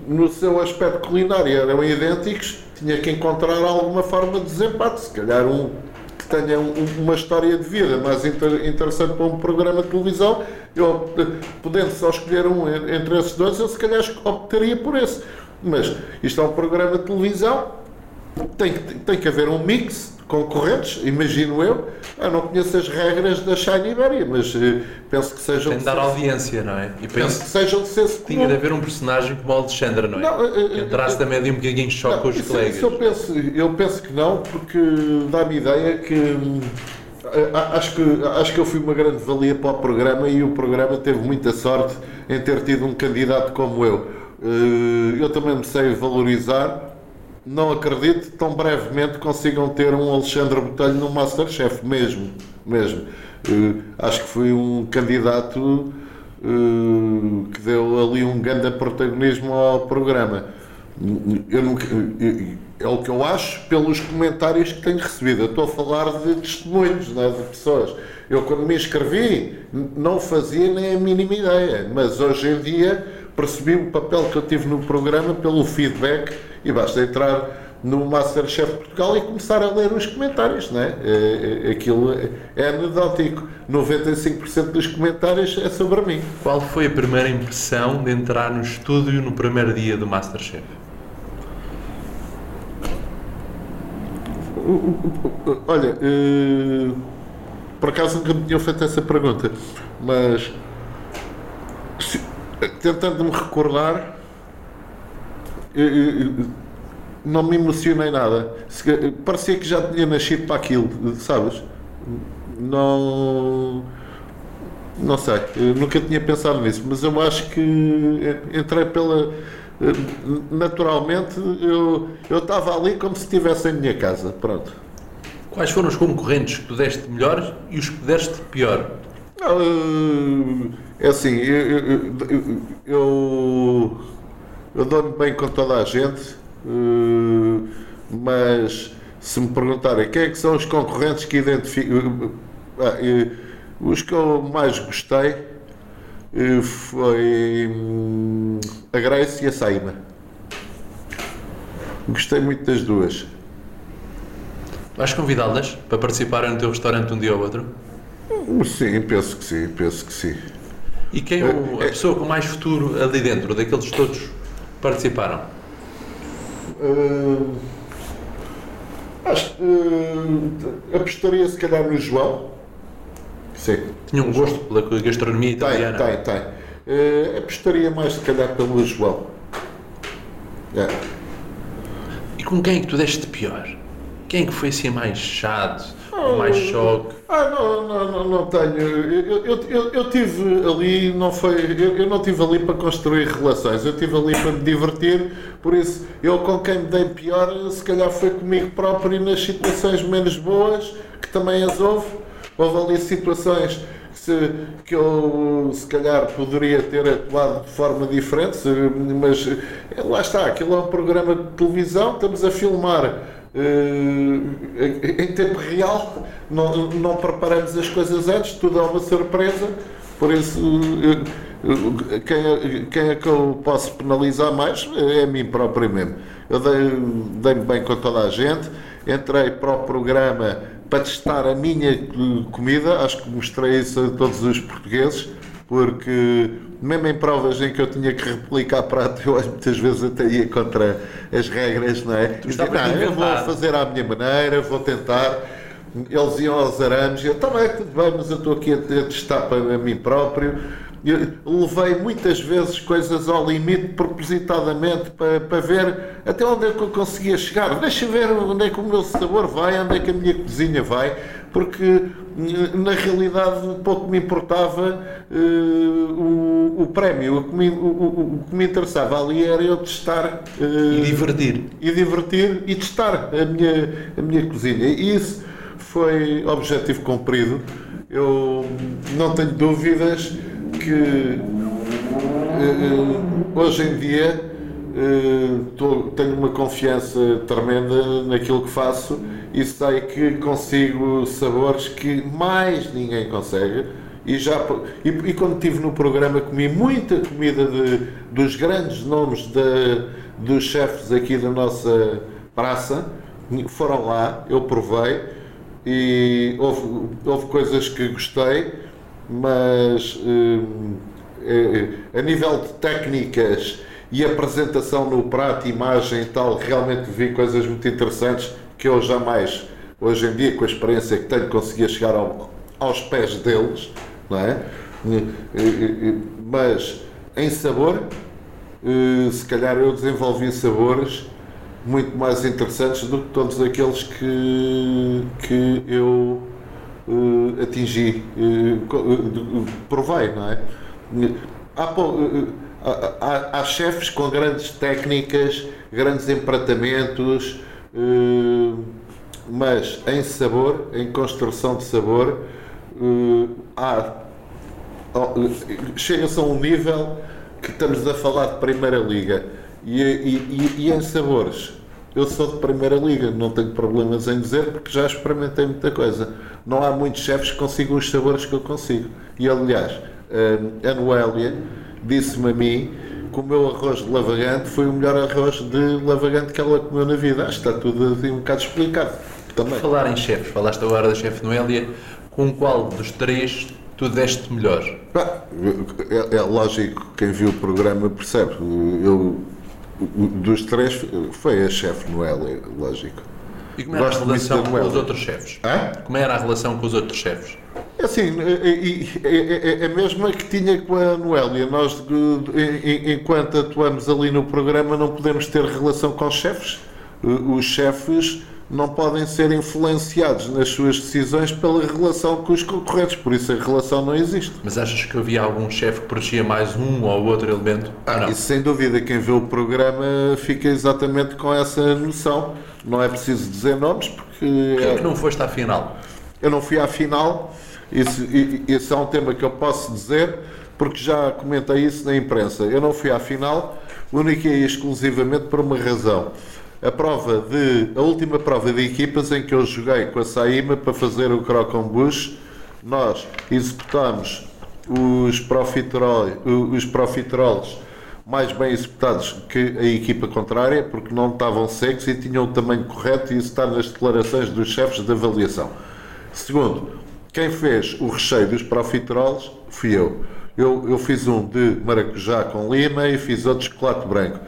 no seu aspecto culinário eram idênticos, tinha que encontrar alguma forma de desempate. Se calhar um tenha um, uma história de vida mais inter, interessante para um programa de televisão, eu, podendo só escolher um entre esses dois, eu se calhar optaria por esse. Mas isto é um programa de televisão, tem, tem que haver um mix concorrentes, imagino eu. Eu não conheço as regras da Shine Iberia, mas uh, penso que sejam. Tem de dar audiência, não é? E penso que sejam de senso Tinha de haver um personagem como o Alexandre, não é? Não, uh, que entrasse uh, também de um bocadinho em choque com os isso, colegas. Isso eu, penso, eu penso que não, porque dá-me ideia que. Acho que, acho que eu fui uma grande valia para o programa e o programa teve muita sorte em ter tido um candidato como eu. Eu também me sei valorizar não acredito tão brevemente consigam ter um Alexandre Botelho no Masterchef, mesmo, mesmo. Uh, acho que foi um candidato uh, que deu ali um grande protagonismo ao programa. Eu nunca, é o que eu acho pelos comentários que tenho recebido. Eu estou a falar de testemunhos, é, de pessoas. Eu, quando me inscrevi, não fazia nem a mínima ideia, mas hoje em dia percebi o papel que eu tive no programa pelo feedback e basta entrar no Masterchef Portugal e começar a ler os comentários, não é? é, aquilo é, é anedótico. 95% dos comentários é sobre mim. Qual foi a primeira impressão de entrar no estúdio no primeiro dia do Masterchef? Olha, uh, por acaso nunca me tinham feito essa pergunta, mas se, tentando me recordar, não me emocionei nada. Parecia que já tinha nascido para aquilo, sabes? Não. Não sei, nunca tinha pensado nisso, mas eu acho que entrei pela. Naturalmente, eu, eu estava ali como se estivesse em minha casa. Pronto. Quais foram os concorrentes que tu deste melhor e os que deste pior? É assim, eu, eu, eu eu dou-me bem com toda a gente, uh, mas se me perguntarem quem é que são os concorrentes que identificam. Uh, Os que eu mais gostei eh, foi hum, a Grace e a Saima. Gostei muito das duas. Vais convidá-las para participarem no teu restaurante um dia ou outro? Sim, penso que sim, penso que sim. E quem é o- a pessoa com mais futuro ali dentro, daqueles todos que participaram? Uh, acho que uh, apostaria se calhar no João. Sim. Tinha um gosto pela gastronomia Tem, italiana. tem, tem. Uh, apostaria mais se calhar pelo João. É. E com quem é que tu deste pior? Quem é que foi assim mais chato, ou mais choque? Ah, não, não, não, não tenho. Eu, eu, eu, eu tive ali, não foi. Eu, eu não tive ali para construir relações, eu tive ali para me divertir, por isso eu com quem me dei pior, se calhar foi comigo próprio nas situações menos boas, que também as houve. Houve ali situações que, se, que eu se calhar poderia ter atuado de forma diferente, mas eh, lá está, aquilo é um programa de televisão, estamos a filmar em tempo real, não, não preparamos as coisas antes, tudo é uma surpresa, por isso eh, eh, quem, é- quem é que eu posso penalizar mais? É a mim próprio mesmo. Eu dei- dei-me bem com toda a gente, entrei para o programa para testar a minha eh, comida, acho que mostrei isso a todos os portugueses, porque mesmo em provas em que eu tinha que replicar prato, eu muitas vezes até ia contra as regras, não é? E dizia, de não, eu vou inventar." fazer à minha maneira, vou tentar. Eles iam aos arames, eu também, tudo bem, mas eu estou aqui a, a testar para mim próprio. Eu levei muitas vezes coisas ao limite propositadamente para, para ver até onde é que eu conseguia chegar. Deixa ver onde é que o meu sabor vai, onde é que a minha cozinha vai, porque na realidade pouco me importava eh, o, o prémio. O que, me, o- o- o que me interessava ali era eu testar eh, E divertir. e divertir e testar a minha, a minha cozinha. E isso foi objetivo cumprido. Eu não tenho dúvidas que eh, hoje em dia eh, tô- tenho uma confiança tremenda naquilo que faço e sei que consigo sabores que mais ninguém consegue. E, já, e, e quando estive no programa comi muita comida de, dos grandes nomes da- dos chefes aqui da nossa praça. Foram lá, eu provei e houve, houve coisas que gostei, mas hum, eh, a nível de técnicas e apresentação no prato, imagem e tal, realmente vi coisas muito interessantes que eu jamais, hoje em dia, com a experiência que tenho, conseguia chegar ao- aos pés deles, não é? Mas em sabor, eh, se calhar eu desenvolvi sabores muito mais interessantes do que todos aqueles que, que eu eh, atingi, eh, provei, não é? Há, há- há- chefes com grandes técnicas, grandes empratamentos, eh, mas em sabor, em construção de sabor, eh, há chega-se a um nível que estamos a falar de Primeira Liga e, e- e- em sabores. Eu sou de Primeira Liga, não tenho problemas em dizer porque já experimentei muita coisa. Não há muitos chefes que consigam os sabores que eu consigo. E aliás, hum, a Noélia disse-me a mim que o meu arroz de lavagante foi o melhor arroz de lavagante que ela comeu na vida. Acho que está tudo assim um bocado explicado. Também. Falar em chefes, falaste agora da chefe Noélia, com qual dos três tu deste melhor? É, é lógico, quem viu o programa percebe. Eu, dos três, foi a chefe Noélia, lógico. E como era Gosto a relação com os outros chefes? Hã? Como era a relação com os outros chefes? É Assim, é, é, é, é a mesma que tinha com a Noélia. Nós, enquanto atuamos ali no programa, não podemos ter relação com os chefes. Os chefes não podem ser influenciados nas suas decisões pela relação com os concorrentes, por isso a relação não existe. Mas achas que havia algum chefe que protegia mais um ou outro elemento? ou não? Isso sem dúvida, quem vê o programa fica exatamente com essa noção. Não é preciso dizer nomes, porque Porquê é é- que não foste à final? eu não fui à final. Isso, esse é um tema que eu posso dizer, porque já comentei isso na imprensa. Eu não fui à final, única e exclusivamente por uma razão. A prova de a última prova de equipas em que eu joguei com a Saíma para fazer o Croconbush nós executamos os profiteroles, os profiteroles mais bem executados que a equipa contrária, porque não estavam secos e tinham o tamanho correto, e isso está nas declarações dos chefes de avaliação. Segundo, quem fez o recheio dos profiteroles fui eu. eu. Eu fiz um de maracujá com lima e fiz outro de chocolate branco.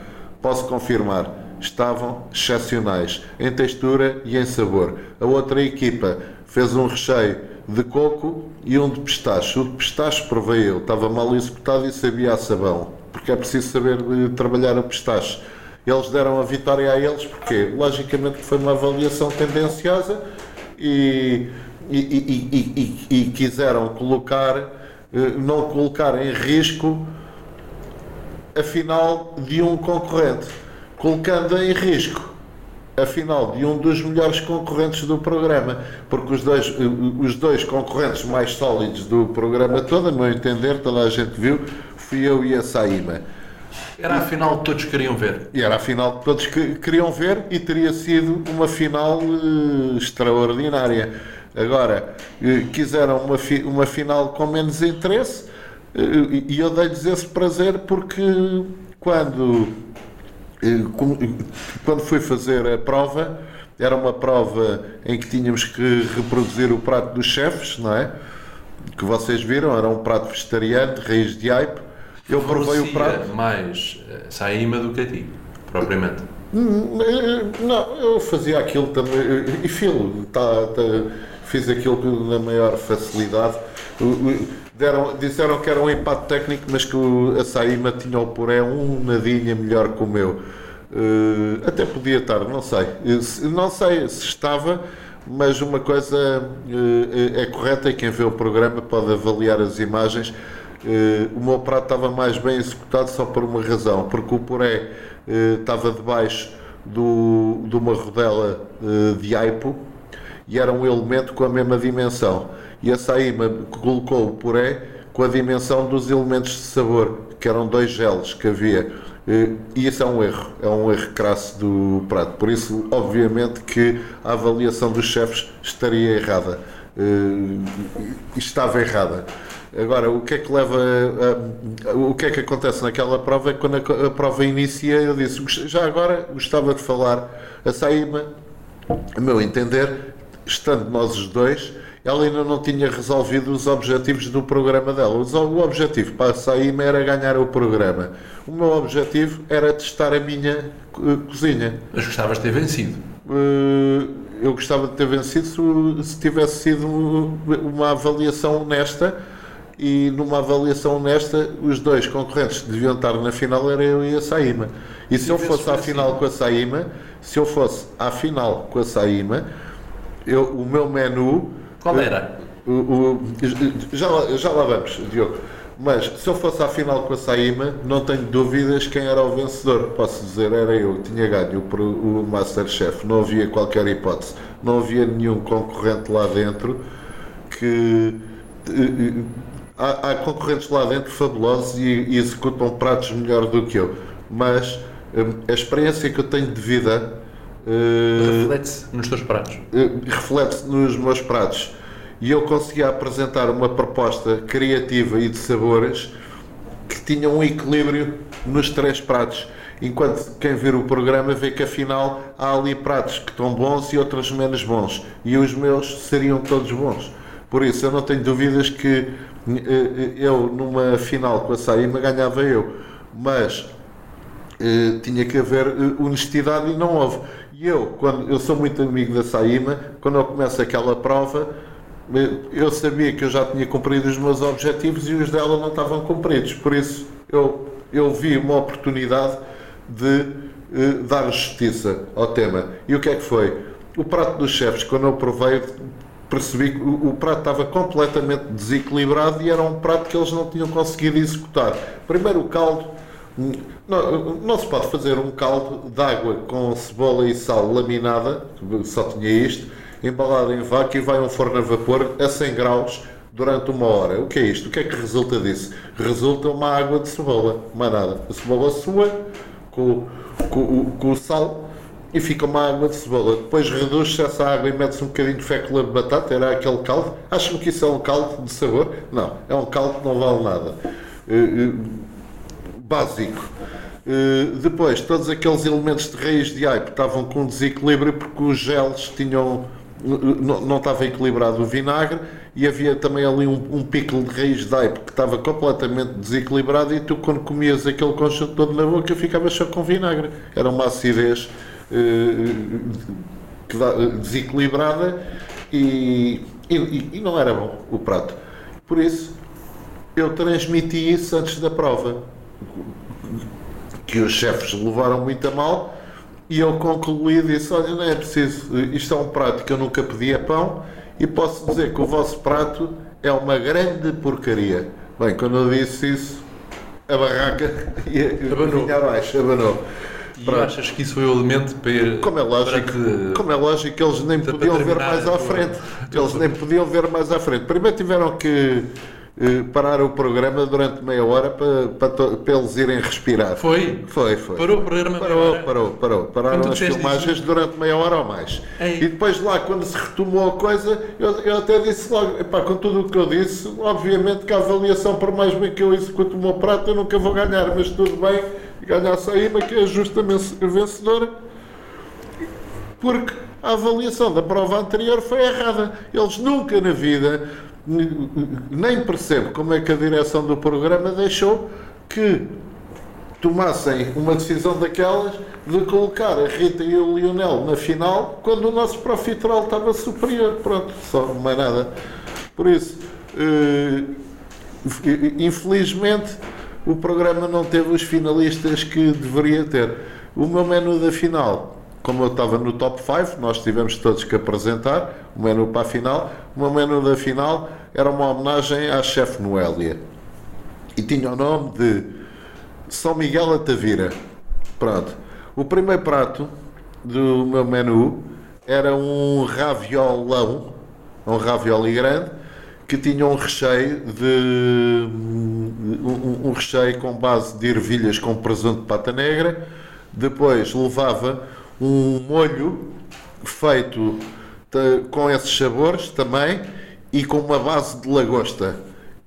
Posso confirmar, estavam excepcionais em textura e em sabor. A outra equipa fez um recheio de coco e um de pistache. O de pistache provei eu, estava mal executado e sabia a sabão porque é preciso saber eh, trabalhar o pistache. Eles deram a vitória a eles porque, logicamente, foi uma avaliação tendenciosa e, e, e, e quiseram colocar, eh, não colocar em risco a final de um concorrente, colocando em risco a final de um dos melhores concorrentes do programa, porque os dois, eh, os dois concorrentes mais sólidos do programa todo, a meu entender, toda a gente viu, fui eu e a Saíma. Era a final que todos queriam ver. E era a final que todos queriam ver e teria sido uma final uh, extraordinária. Agora, uh, quiseram uma, fi uma final com menos interesse uh, e eu dei-lhes esse prazer porque quando, quando fui fazer a prova, era uma prova em que tínhamos que reproduzir o prato dos chefes, não é? Que vocês viram, era um prato vegetariano, raiz de aipo eu provei o prato. mais uh, saíma do que a ti, propriamente. Hum, eh, não, eu fazia aquilo também. E filo, tá, tá, fiz aquilo na maior facilidade. Deram, disseram que era um empate técnico, mas que a Saíma tinha o puré um nadinha melhor que o meu. Uh, até podia estar, não sei. Não sei se estava, mas uma coisa uh, é correta e quem vê o programa pode avaliar as imagens. O meu prato estava mais bem executado só por uma razão, porque o puré uh, estava debaixo do, de uma rodela de aipo e era um elemento com a mesma dimensão. E a Saíma colocou o puré com a dimensão dos elementos de sabor, que eram dois gelos que havia. E isso é um erro, é um erro crasso do prato. Por isso, obviamente, que a avaliação dos chefes estaria errada. Estava errada. Agora, o que é que leva. A, o que é que acontece naquela prova é quando a, a, prova inicia, eu disse, já agora gostava de falar a Saíma, a meu entender, estando nós os dois, ela ainda não tinha resolvido os objetivos do programa dela. O objetivo para a Saíma era ganhar o programa. O meu objetivo era testar a minha eh, cozinha. Mas gostavas de ter vencido? Uh, eu gostava de ter vencido se, se tivesse sido uma avaliação honesta e numa avaliação honesta, os dois concorrentes que deviam estar na final era eu e a Saíma. E se eu fosse à final com a Saíma, se eu fosse à final com a Saíma, eu, o meu menu. Qual era? O, o, já, já lá vamos, Diogo. Mas se eu fosse à final com a Saíma, não tenho dúvidas quem era o vencedor. Posso dizer, era eu, tinha ganho o, o Masterchef, não havia qualquer hipótese. Não havia nenhum concorrente lá dentro que há, há, concorrentes lá dentro fabulosos e, e, executam pratos melhor do que eu, mas hum, a experiência que eu tenho de vida uh, reflete-se nos teus pratos. Uh, reflete-se nos meus pratos. E eu conseguia apresentar uma proposta criativa e de sabores que tinha um equilíbrio nos três pratos. Enquanto quem ver o programa vê que afinal há ali pratos que estão bons e outros menos bons. E os meus seriam todos bons. Por isso, eu não tenho dúvidas que eh, eh, eu numa final com a Saíma ganhava eu, mas eh, tinha que haver honestidade e não houve. E eu, quando eu sou muito amigo da Saíma, quando eu começo aquela prova, eu sabia que eu já tinha cumprido os meus objetivos e os dela não estavam cumpridos. Por isso, eu, eu vi uma oportunidade de dar justiça ao tema. E o que é que foi? O prato dos chefes, quando eu provei, percebi que o, o, prato estava completamente desequilibrado e era um prato que eles não tinham conseguido executar. Primeiro, o caldo. Não, não se pode fazer um caldo de água com cebola e sal laminada, só tinha isto, embalado em vácuo e vai um forno a vapor a 100 graus durante uma hora. O que é isto? O que é que resulta disso? Resulta uma água de cebola, mais nada. A cebola sua com, com, com o sal e fica uma água de cebola. Depois reduz-se essa água e mete-se um bocadinho de fécula de batata, era aquele caldo. Acham que isso é um caldo de sabor? Não, é um caldo que não vale nada. Básico. Uh, depois, todos aqueles elementos de raiz de aipo estavam com desequilíbrio porque os geles tinham não, não estava equilibrado o vinagre e havia também ali um, um pico de raiz de aipo que estava completamente desequilibrado e tu quando comias aquele conjunto todo na boca ficavas só com vinagre. Era uma acidez uh, desequilibrada e, e, e não era bom o prato. Por isso, eu transmiti isso antes da prova. Que os chefes levaram muito a mal e eu concluí e disse: Olha, não é preciso, isto é um prato que eu nunca pedi a pão e posso dizer que o vosso prato é uma grande porcaria. Bem, quando eu disse isso, a barraca ia, abanou. abaixo, abanou. E Pronto. achas que isso foi o elemento para. Como é lógico, que, como é lógico eles nem podiam ver mais à frente. Eles nem podiam ver mais à frente. Primeiro tiveram que parar o programa durante meia hora para, para, para, eles irem respirar. Foi? Foi, foi. Parou o programa Parou, parou, parou. Pararam as filmagens isso? durante meia hora ou mais. Ei. E depois lá, quando se retomou a coisa, eu, eu até disse logo, epá, com tudo o que eu disse, obviamente que a avaliação, por mais bem que eu execute o meu prato, eu nunca vou ganhar, mas tudo bem, ganhar a IMA, que é justamente vencedora, porque a avaliação da prova anterior foi errada. Eles nunca na vida nem percebo como é que a direção do programa deixou que tomassem uma decisão daquelas de colocar a Rita e o Lionel na final quando o nosso profiterol estava superior. Pronto, só mais nada. Por isso, eh, infelizmente, o programa não teve os finalistas que deveria ter. O meu menu da final como eu estava no top 5, nós tivemos todos que apresentar o menu para a final. O meu menu da final era uma homenagem à chefe Noélia. E tinha o nome de São Miguel Atavira. Pronto. O primeiro prato do meu menu era um raviolão, um ravioli grande, que tinha um recheio de um, um recheio com base de ervilhas com presunto de pata negra. Depois levava um molho feito com esses sabores também e com uma base de lagosta.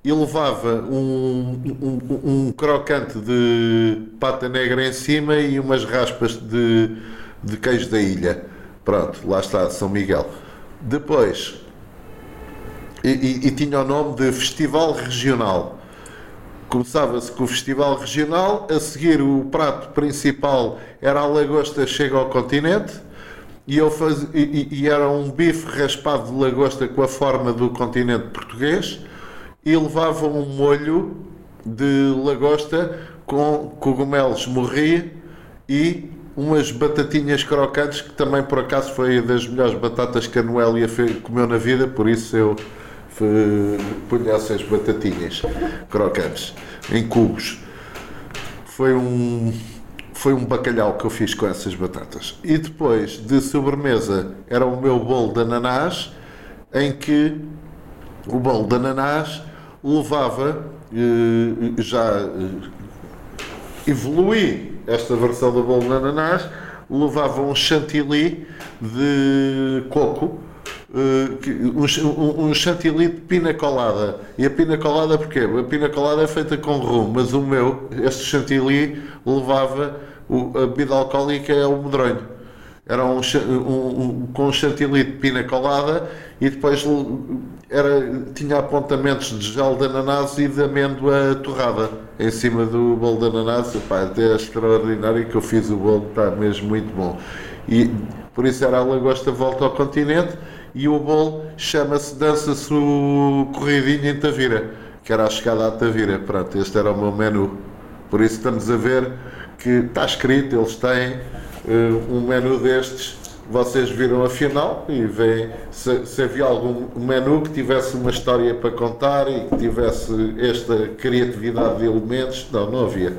E levava um, um, um crocante de pata negra em cima e umas raspas de, de queijo da ilha. Pronto, lá está, São Miguel. Depois, e, e, e tinha o nome de Festival Regional. Começava-se com o Festival Regional, a seguir o prato principal era a lagosta chega ao continente, e, eu faz, e, e, era um bife raspado de lagosta com a forma do continente português, e levava um molho de lagosta com cogumelos morri e umas batatinhas crocantes, que também por acaso foi das melhores batatas que a Noélia comeu na vida, por isso eu punha essas batatinhas crocantes em cubos. Foi um, foi um bacalhau que eu fiz com essas batatas. E depois de sobremesa era o meu bolo de ananás, em que o bolo de ananás levava, eh, já eh, evolui esta versão do bolo de ananás, levava um chantilly de coco um, um chantilly de pina colada. E a pina colada porquê? A pina colada é feita com rum, mas o meu, este chantilly, levava o, a bebida alcoólica é o medronho. Era um, um, um, com um chantilly de pina colada e depois era, tinha apontamentos de gel de ananás e de amêndoa torrada em cima do bolo de ananás. Epá, até é extraordinário que eu fiz o bolo, está mesmo muito bom. E por isso era a lagosta volta ao continente e o bolo chama-se Dança-se o Corridinho em Tavira, que era a chegada à Tavira. Pronto, este era o meu menu. Por isso estamos a ver que está escrito, eles têm uh, um menu destes. Vocês viram a final e veem se, se havia algum menu que tivesse uma história para contar e que tivesse esta criatividade de elementos. Não, não havia.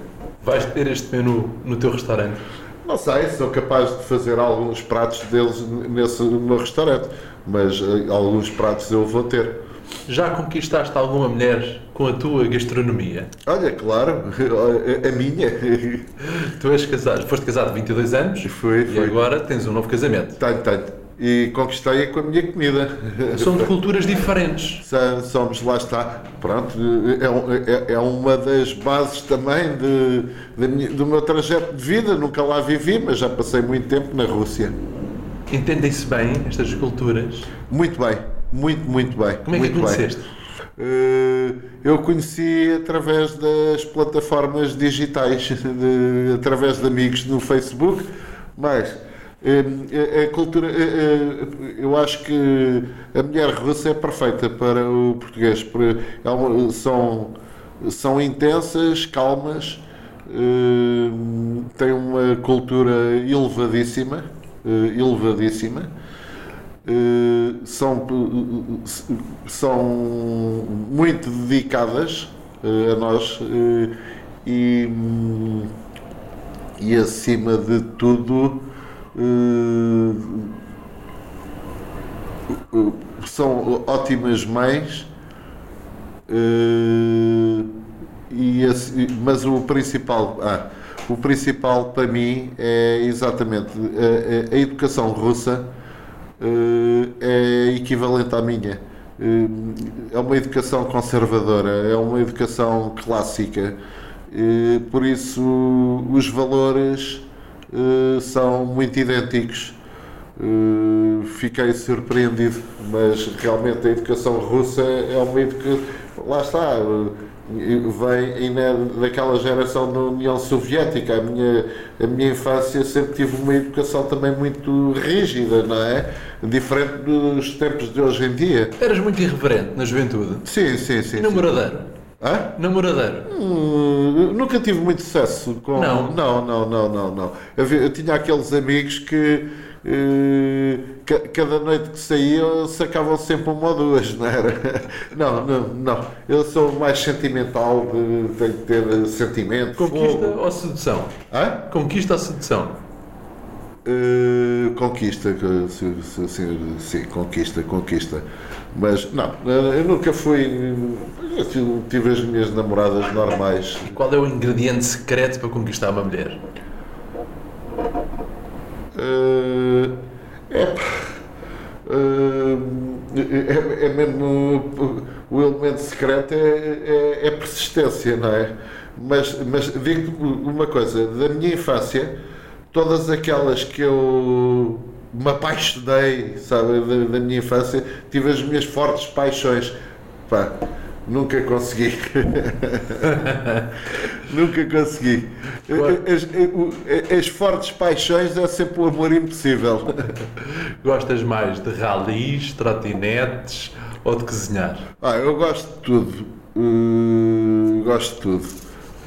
Vais ter este menu no teu restaurante? Não sei, sou capaz de fazer alguns pratos deles nesse, no meu restaurante, mas uh, alguns pratos eu vou ter. Já conquistaste alguma mulher com a tua gastronomia? Olha, claro, a minha. Tu és casado, foste casado 22 anos Foi, e foi. agora tens um novo casamento. Tenho, tenho. E conquistei-a com a minha comida. São de culturas diferentes. Somos, lá está. Pronto, é, é- é uma das bases também de, da minha- do meu trajeto de vida. Nunca lá vivi, mas já passei muito tempo na Rússia. Entendem-se bem estas culturas? Muito bem, muito, muito bem. Como é que muito bem. conheceste? Eh, eu conheci através das plataformas digitais, de- através de amigos no Facebook, mas a, a cultura, eh, eh, eu acho que a mulher russa é perfeita para o português, é são, são intensas, calmas, eh, têm uma cultura elevadíssima, eh, elevadíssima. Uh, são, são muito dedicadas uh, a nós e, hum, e acima de tudo são ótimas mães uh, e esse- mas o principal ah, o principal para mim é exatamente a, a- educação russa eh, é equivalente à minha. Eh, É uma educação conservadora, é uma educação clássica. Eh, Por isso, os valores eh, são muito idênticos. Eh, Fiquei surpreendido, mas realmente a educação russa é uma educação. Lá está, eh, vem ainda daquela geração da União Soviética. A minha, a minha infância sempre tive uma educação também muito rígida, não é? Diferente dos tempos de hoje em dia. Eras muito irreverente na juventude. Sim, sim, sim. sim. Namoradeiro. Hã? Namoradeiro. Hum, nunca tive muito sucesso com. Não? não, não, não, não. não. Eu, eu tinha aqueles amigos que eh, ca- cada noite que saíam sacavam sempre uma ou duas, não era? Não, não, não. Eu sou mais sentimental, de, que ter sentimento. Conquista ou sedução? Hã? Conquista ou sedução? Eh, conquista, sim, sim, sim, conquista, conquista. Mas não, eu nunca fui. Eu tive- as minhas namoradas normais. Qual é o ingrediente secreto para conquistar uma mulher? Eh, é, eh, é, é mesmo o elemento secreto é, é, é persistência, não é? Mas, mas digo uma coisa, da minha infância, todas aquelas que eu me apaixonei, sabe, da, da minha infância, tive as minhas fortes paixões. Pá, nunca consegui. nunca consegui. As, as fortes paixões é sempre o amor impossível. Gostas mais de ralis, trotinetes ou de cozinhar? Ah, eu gosto de tudo. Uh, gosto de tudo.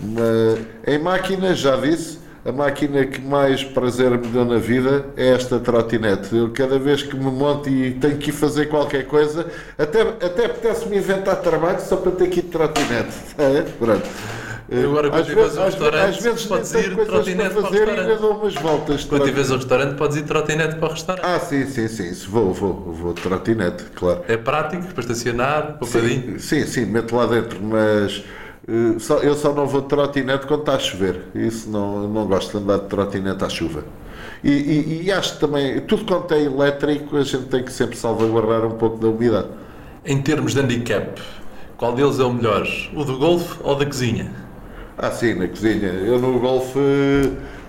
Mas, em máquina, já disse, a máquina que mais prazer me deu na vida é esta trotinete. Eu, cada vez que me monto e tenho que ir fazer qualquer coisa, até, até apetece-me inventar trabalho só para ter que ir de trotinete. É, pronto. Eu agora, quando Às tiveres vezes- um às- restaurante, às vezes podes ir de trotinete para para o fazer e ainda restaurante. umas voltas. Quando trotinete. tiveres um restaurante, podes ir de trotinete para o restaurante. Ah, sim, sim, sim. Vou, vou, vou de trotinete, claro. É prático para estacionar, poupadinho. Sim, sim, sim, meto lá dentro, mas eh, só- eu só não vou de trotinete quando está a chover. Isso não, não gosto de andar de trotinete à chuva. E, e- e acho também, tudo quanto é elétrico, a gente tem que sempre salvaguardar um pouco da umidade. Em termos de handicap, qual deles é o melhor? O do golfe ou da cozinha? Ah, sim, na cozinha. Eu no golfe,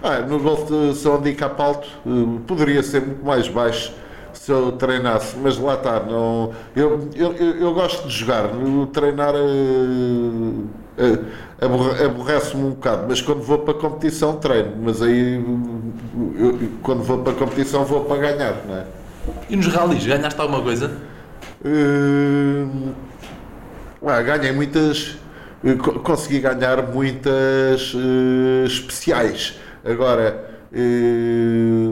ah, no golfe sou handicap alto, eh, poderia ser muito mais baixo se eu treinasse, mas lá está, não, eu, eu, eu, gosto de jogar, treinar aborre- aborrece-me um bocado, mas quando vou para a competição treino, mas aí eu- quando vou para a competição vou para ganhar, não é? E nos ralis, ganhaste alguma coisa? Hum, ah, ganhei muitas. eh, co- Consegui ganhar muitas eh, especiais. Agora. eh,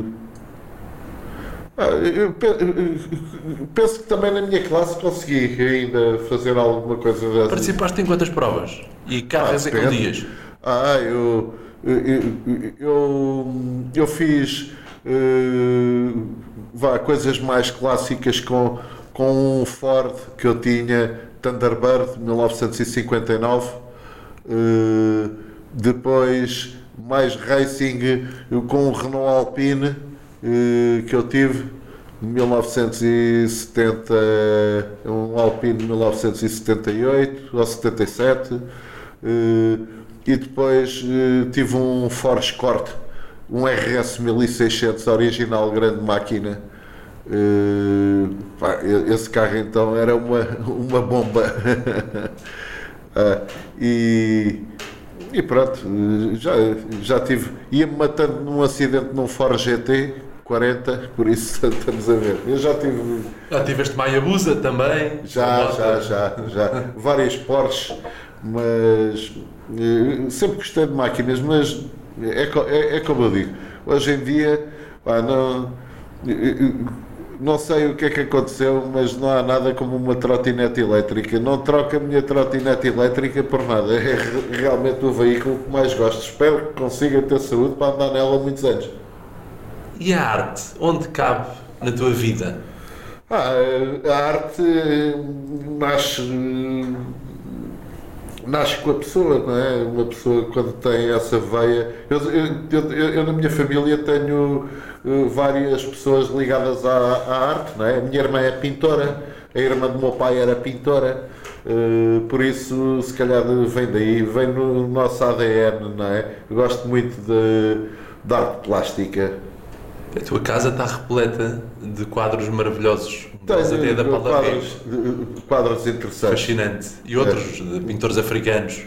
ah, eu pe- eh, penso que também na minha classe consegui ainda fazer alguma coisa dessas. Participaste em quantas provas? E cargas é que depende. dias? Ah, eu, eu, eu, eu fiz eh, vá, coisas mais clássicas com, com um Ford que eu tinha, Thunderbird 1959. Uh, depois mais racing com o Renault Alpine uh, que eu tive 1970, um Alpine 1978 ou 77, eh, e depois eh, tive um Ford Escort, um RS 1600 original, grande máquina. Eh, esse carro então era uma, uma bomba. Ah, e, e pronto, já, já tive. Ia-me matando num acidente num Ford GT 40, por isso estamos a ver. Eu já tive. Já tiveste Mayabusa também? Já, já, já, já. Várias Porsche, mas eh, sempre gostei de máquinas, mas é, é, é como eu digo, hoje em dia pá, não, eh, eh, não sei o que é que aconteceu, mas não há nada como uma trotinete elétrica. Não troco a minha trotinete elétrica por nada. É realmente o veículo que mais gosto. Espero que consiga ter saúde para andar nela muitos anos. E a arte? Onde cabe na tua vida? Ah, a arte nasce nasce com a pessoa, não é? Uma pessoa quando tem essa veia. Eu, eu, eu, eu na minha família tenho uh, várias pessoas ligadas à, à, arte, não é? A minha irmã é pintora, a irmã do meu pai era pintora, uh, por isso se calhar vem daí, vem no nosso ADN, não é? Eu gosto muito de, de arte plástica. A tua casa está repleta de quadros maravilhosos. Tem, até da quadros, quadros interessantes. Fascinante. E outros, é. de pintores africanos.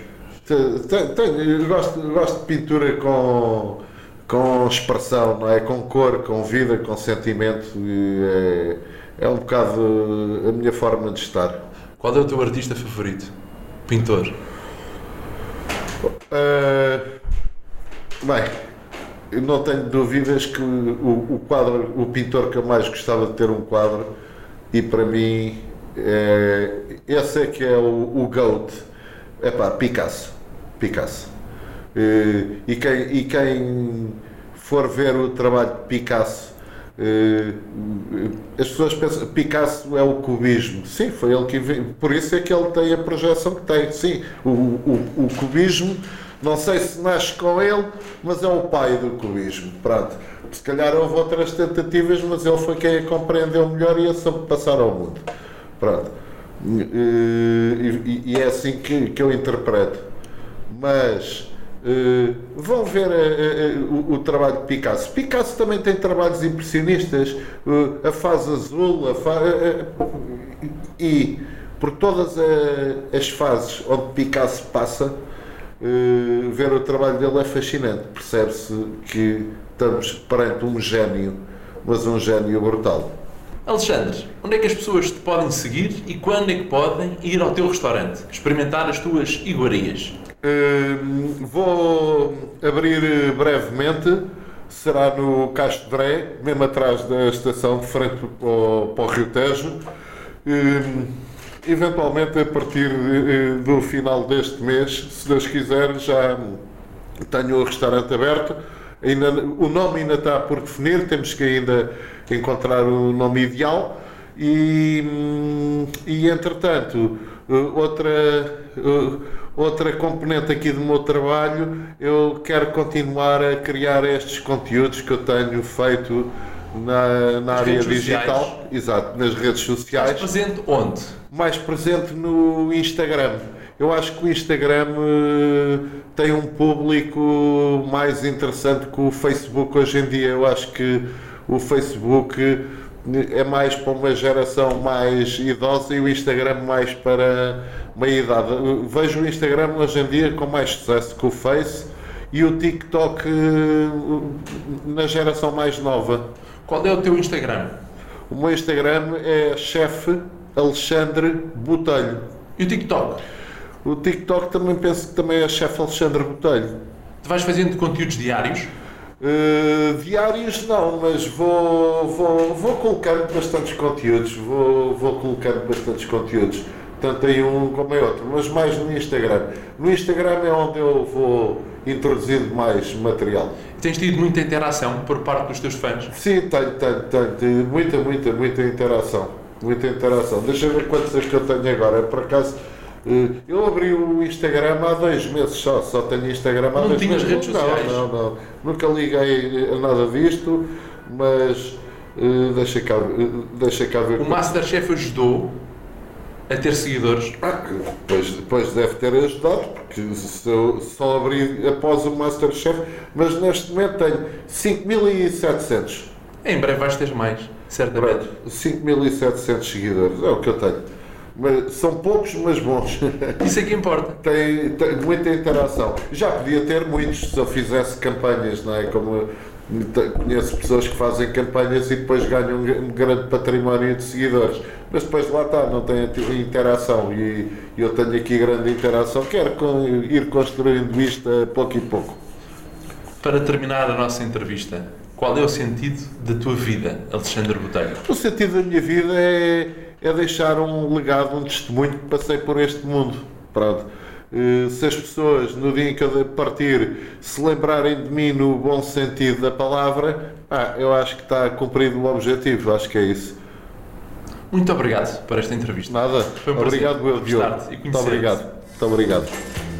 Tem, tem, eu gosto, eu gosto de pintura com, com expressão, não é? com cor, com vida, com sentimento. É, é um bocado a minha forma de estar. Qual é o teu artista favorito? Pintor? Uh, bem, eu não tenho dúvidas que o, o, quadro, o pintor que eu mais gostava de ter um quadro, e para mim é, esse é que é o, o GOAT, é pá, Picasso. Picasso. E, e, quem, e quem for ver o trabalho de Picasso, as pessoas pensam Picasso é o cubismo. Sim, foi ele que por isso é que ele tem a projeção que tem. Sim, o, o, o cubismo não sei se nasce com ele, mas é o pai do cubismo. Pronto. Se calhar houve outras tentativas, mas ele foi quem a compreendeu melhor e a soube passar ao mundo. Pronto. E, e, é assim que, que eu interpreto. Mas Uh, vão ver uh, uh, o, o, trabalho de Picasso. Picasso também tem trabalhos impressionistas, a fase azul, a e por todas as fases onde Picasso passa, uh, ver o trabalho dele é fascinante. Percebe-se que estamos perante um gênio, mas um gênio brutal. Alexandre, onde é que as pessoas te podem seguir e quando é que podem ir ao teu restaurante experimentar as tuas iguarias? Uh, vou abrir brevemente, será no Castro Dré, mesmo atrás da estação de frente para o, para o Rio Tejo. Uh, eventualmente a partir eh, do final deste mês, se Deus quiser, já tenho o restaurante aberto. Ainda, o nome ainda está por definir, temos que ainda encontrar o nome ideal. E, hum, e entretanto, eh, outra, eh, outra componente aqui do meu trabalho, eu quero continuar a criar estes conteúdos que eu tenho feito na, na área digital, sociais. exato, nas redes sociais. Mais presente onde? Mais presente no Instagram. Eu acho que o Instagram uh, tem um público mais interessante que o Facebook hoje em dia. Eu acho que o Facebook eh, é mais para uma geração mais idosa e o Instagram mais para meia idade. Vejo o Instagram hoje em dia com mais sucesso que o Face e o TikTok na geração mais nova. Qual é o teu Instagram? O meu Instagram é chefe Alexandre Botelho. E o TikTok? O TikTok também penso que também é chefe Alexandre Botelho. Tu vais fazendo conteúdos diários? Uh, diários não, mas vou, vou, vou colocando bastantes conteúdos. Vou, vou colocando bastantes conteúdos. Tanto em um como em outro, mas mais no Instagram. No Instagram é onde eu vou introduzindo mais material. Tens tido muita interação por parte dos teus fãs? Sim, tenho, tenho, tenho, tenho muita, muita, muita interação. muita interação. Deixa eu ver quantos é que eu tenho agora. Por acaso, eh, eu abri o Instagram há dois meses só, só tenho Instagram há Não dois meses. redes não, sociais? Não, não, Nunca liguei a nada disto, mas eh, deixa cá, eh, deixa cá ver. O Masterchef ajudou a ter seguidores. Ah, depois, depois deve ter ajudado, porque só abri após o Masterchef, mas neste momento tenho 5.700. Em breve vais ter mais, certamente. 5.700 seguidores, é o que eu tenho. Mas são poucos, mas bons. Isso é que importa. tem, tem muita interação. Já podia ter muitos se eu fizesse campanhas, não é? Como conheço pessoas que fazem campanhas e depois ganham um grande património de seguidores. Mas depois lá está, não tem interação. E eu tenho aqui grande interação. Quero ir construindo isto a pouco e pouco. Para terminar a nossa entrevista, qual é o sentido da tua vida, Alexandre Botelho? O sentido da minha vida é, é deixar um legado, um testemunho que passei por este mundo. Pronto. Eh, Se as pessoas, no dia em que eu partir, se lembrarem de mim no bom sentido da palavra, ah, eu acho que está cumprido o objetivo. Acho que é isso. Muito obrigado por esta entrevista. Nada. Foi um prazer obrigado, eu, Diogo. gostar-te e Muito obrigado. Muito obrigado.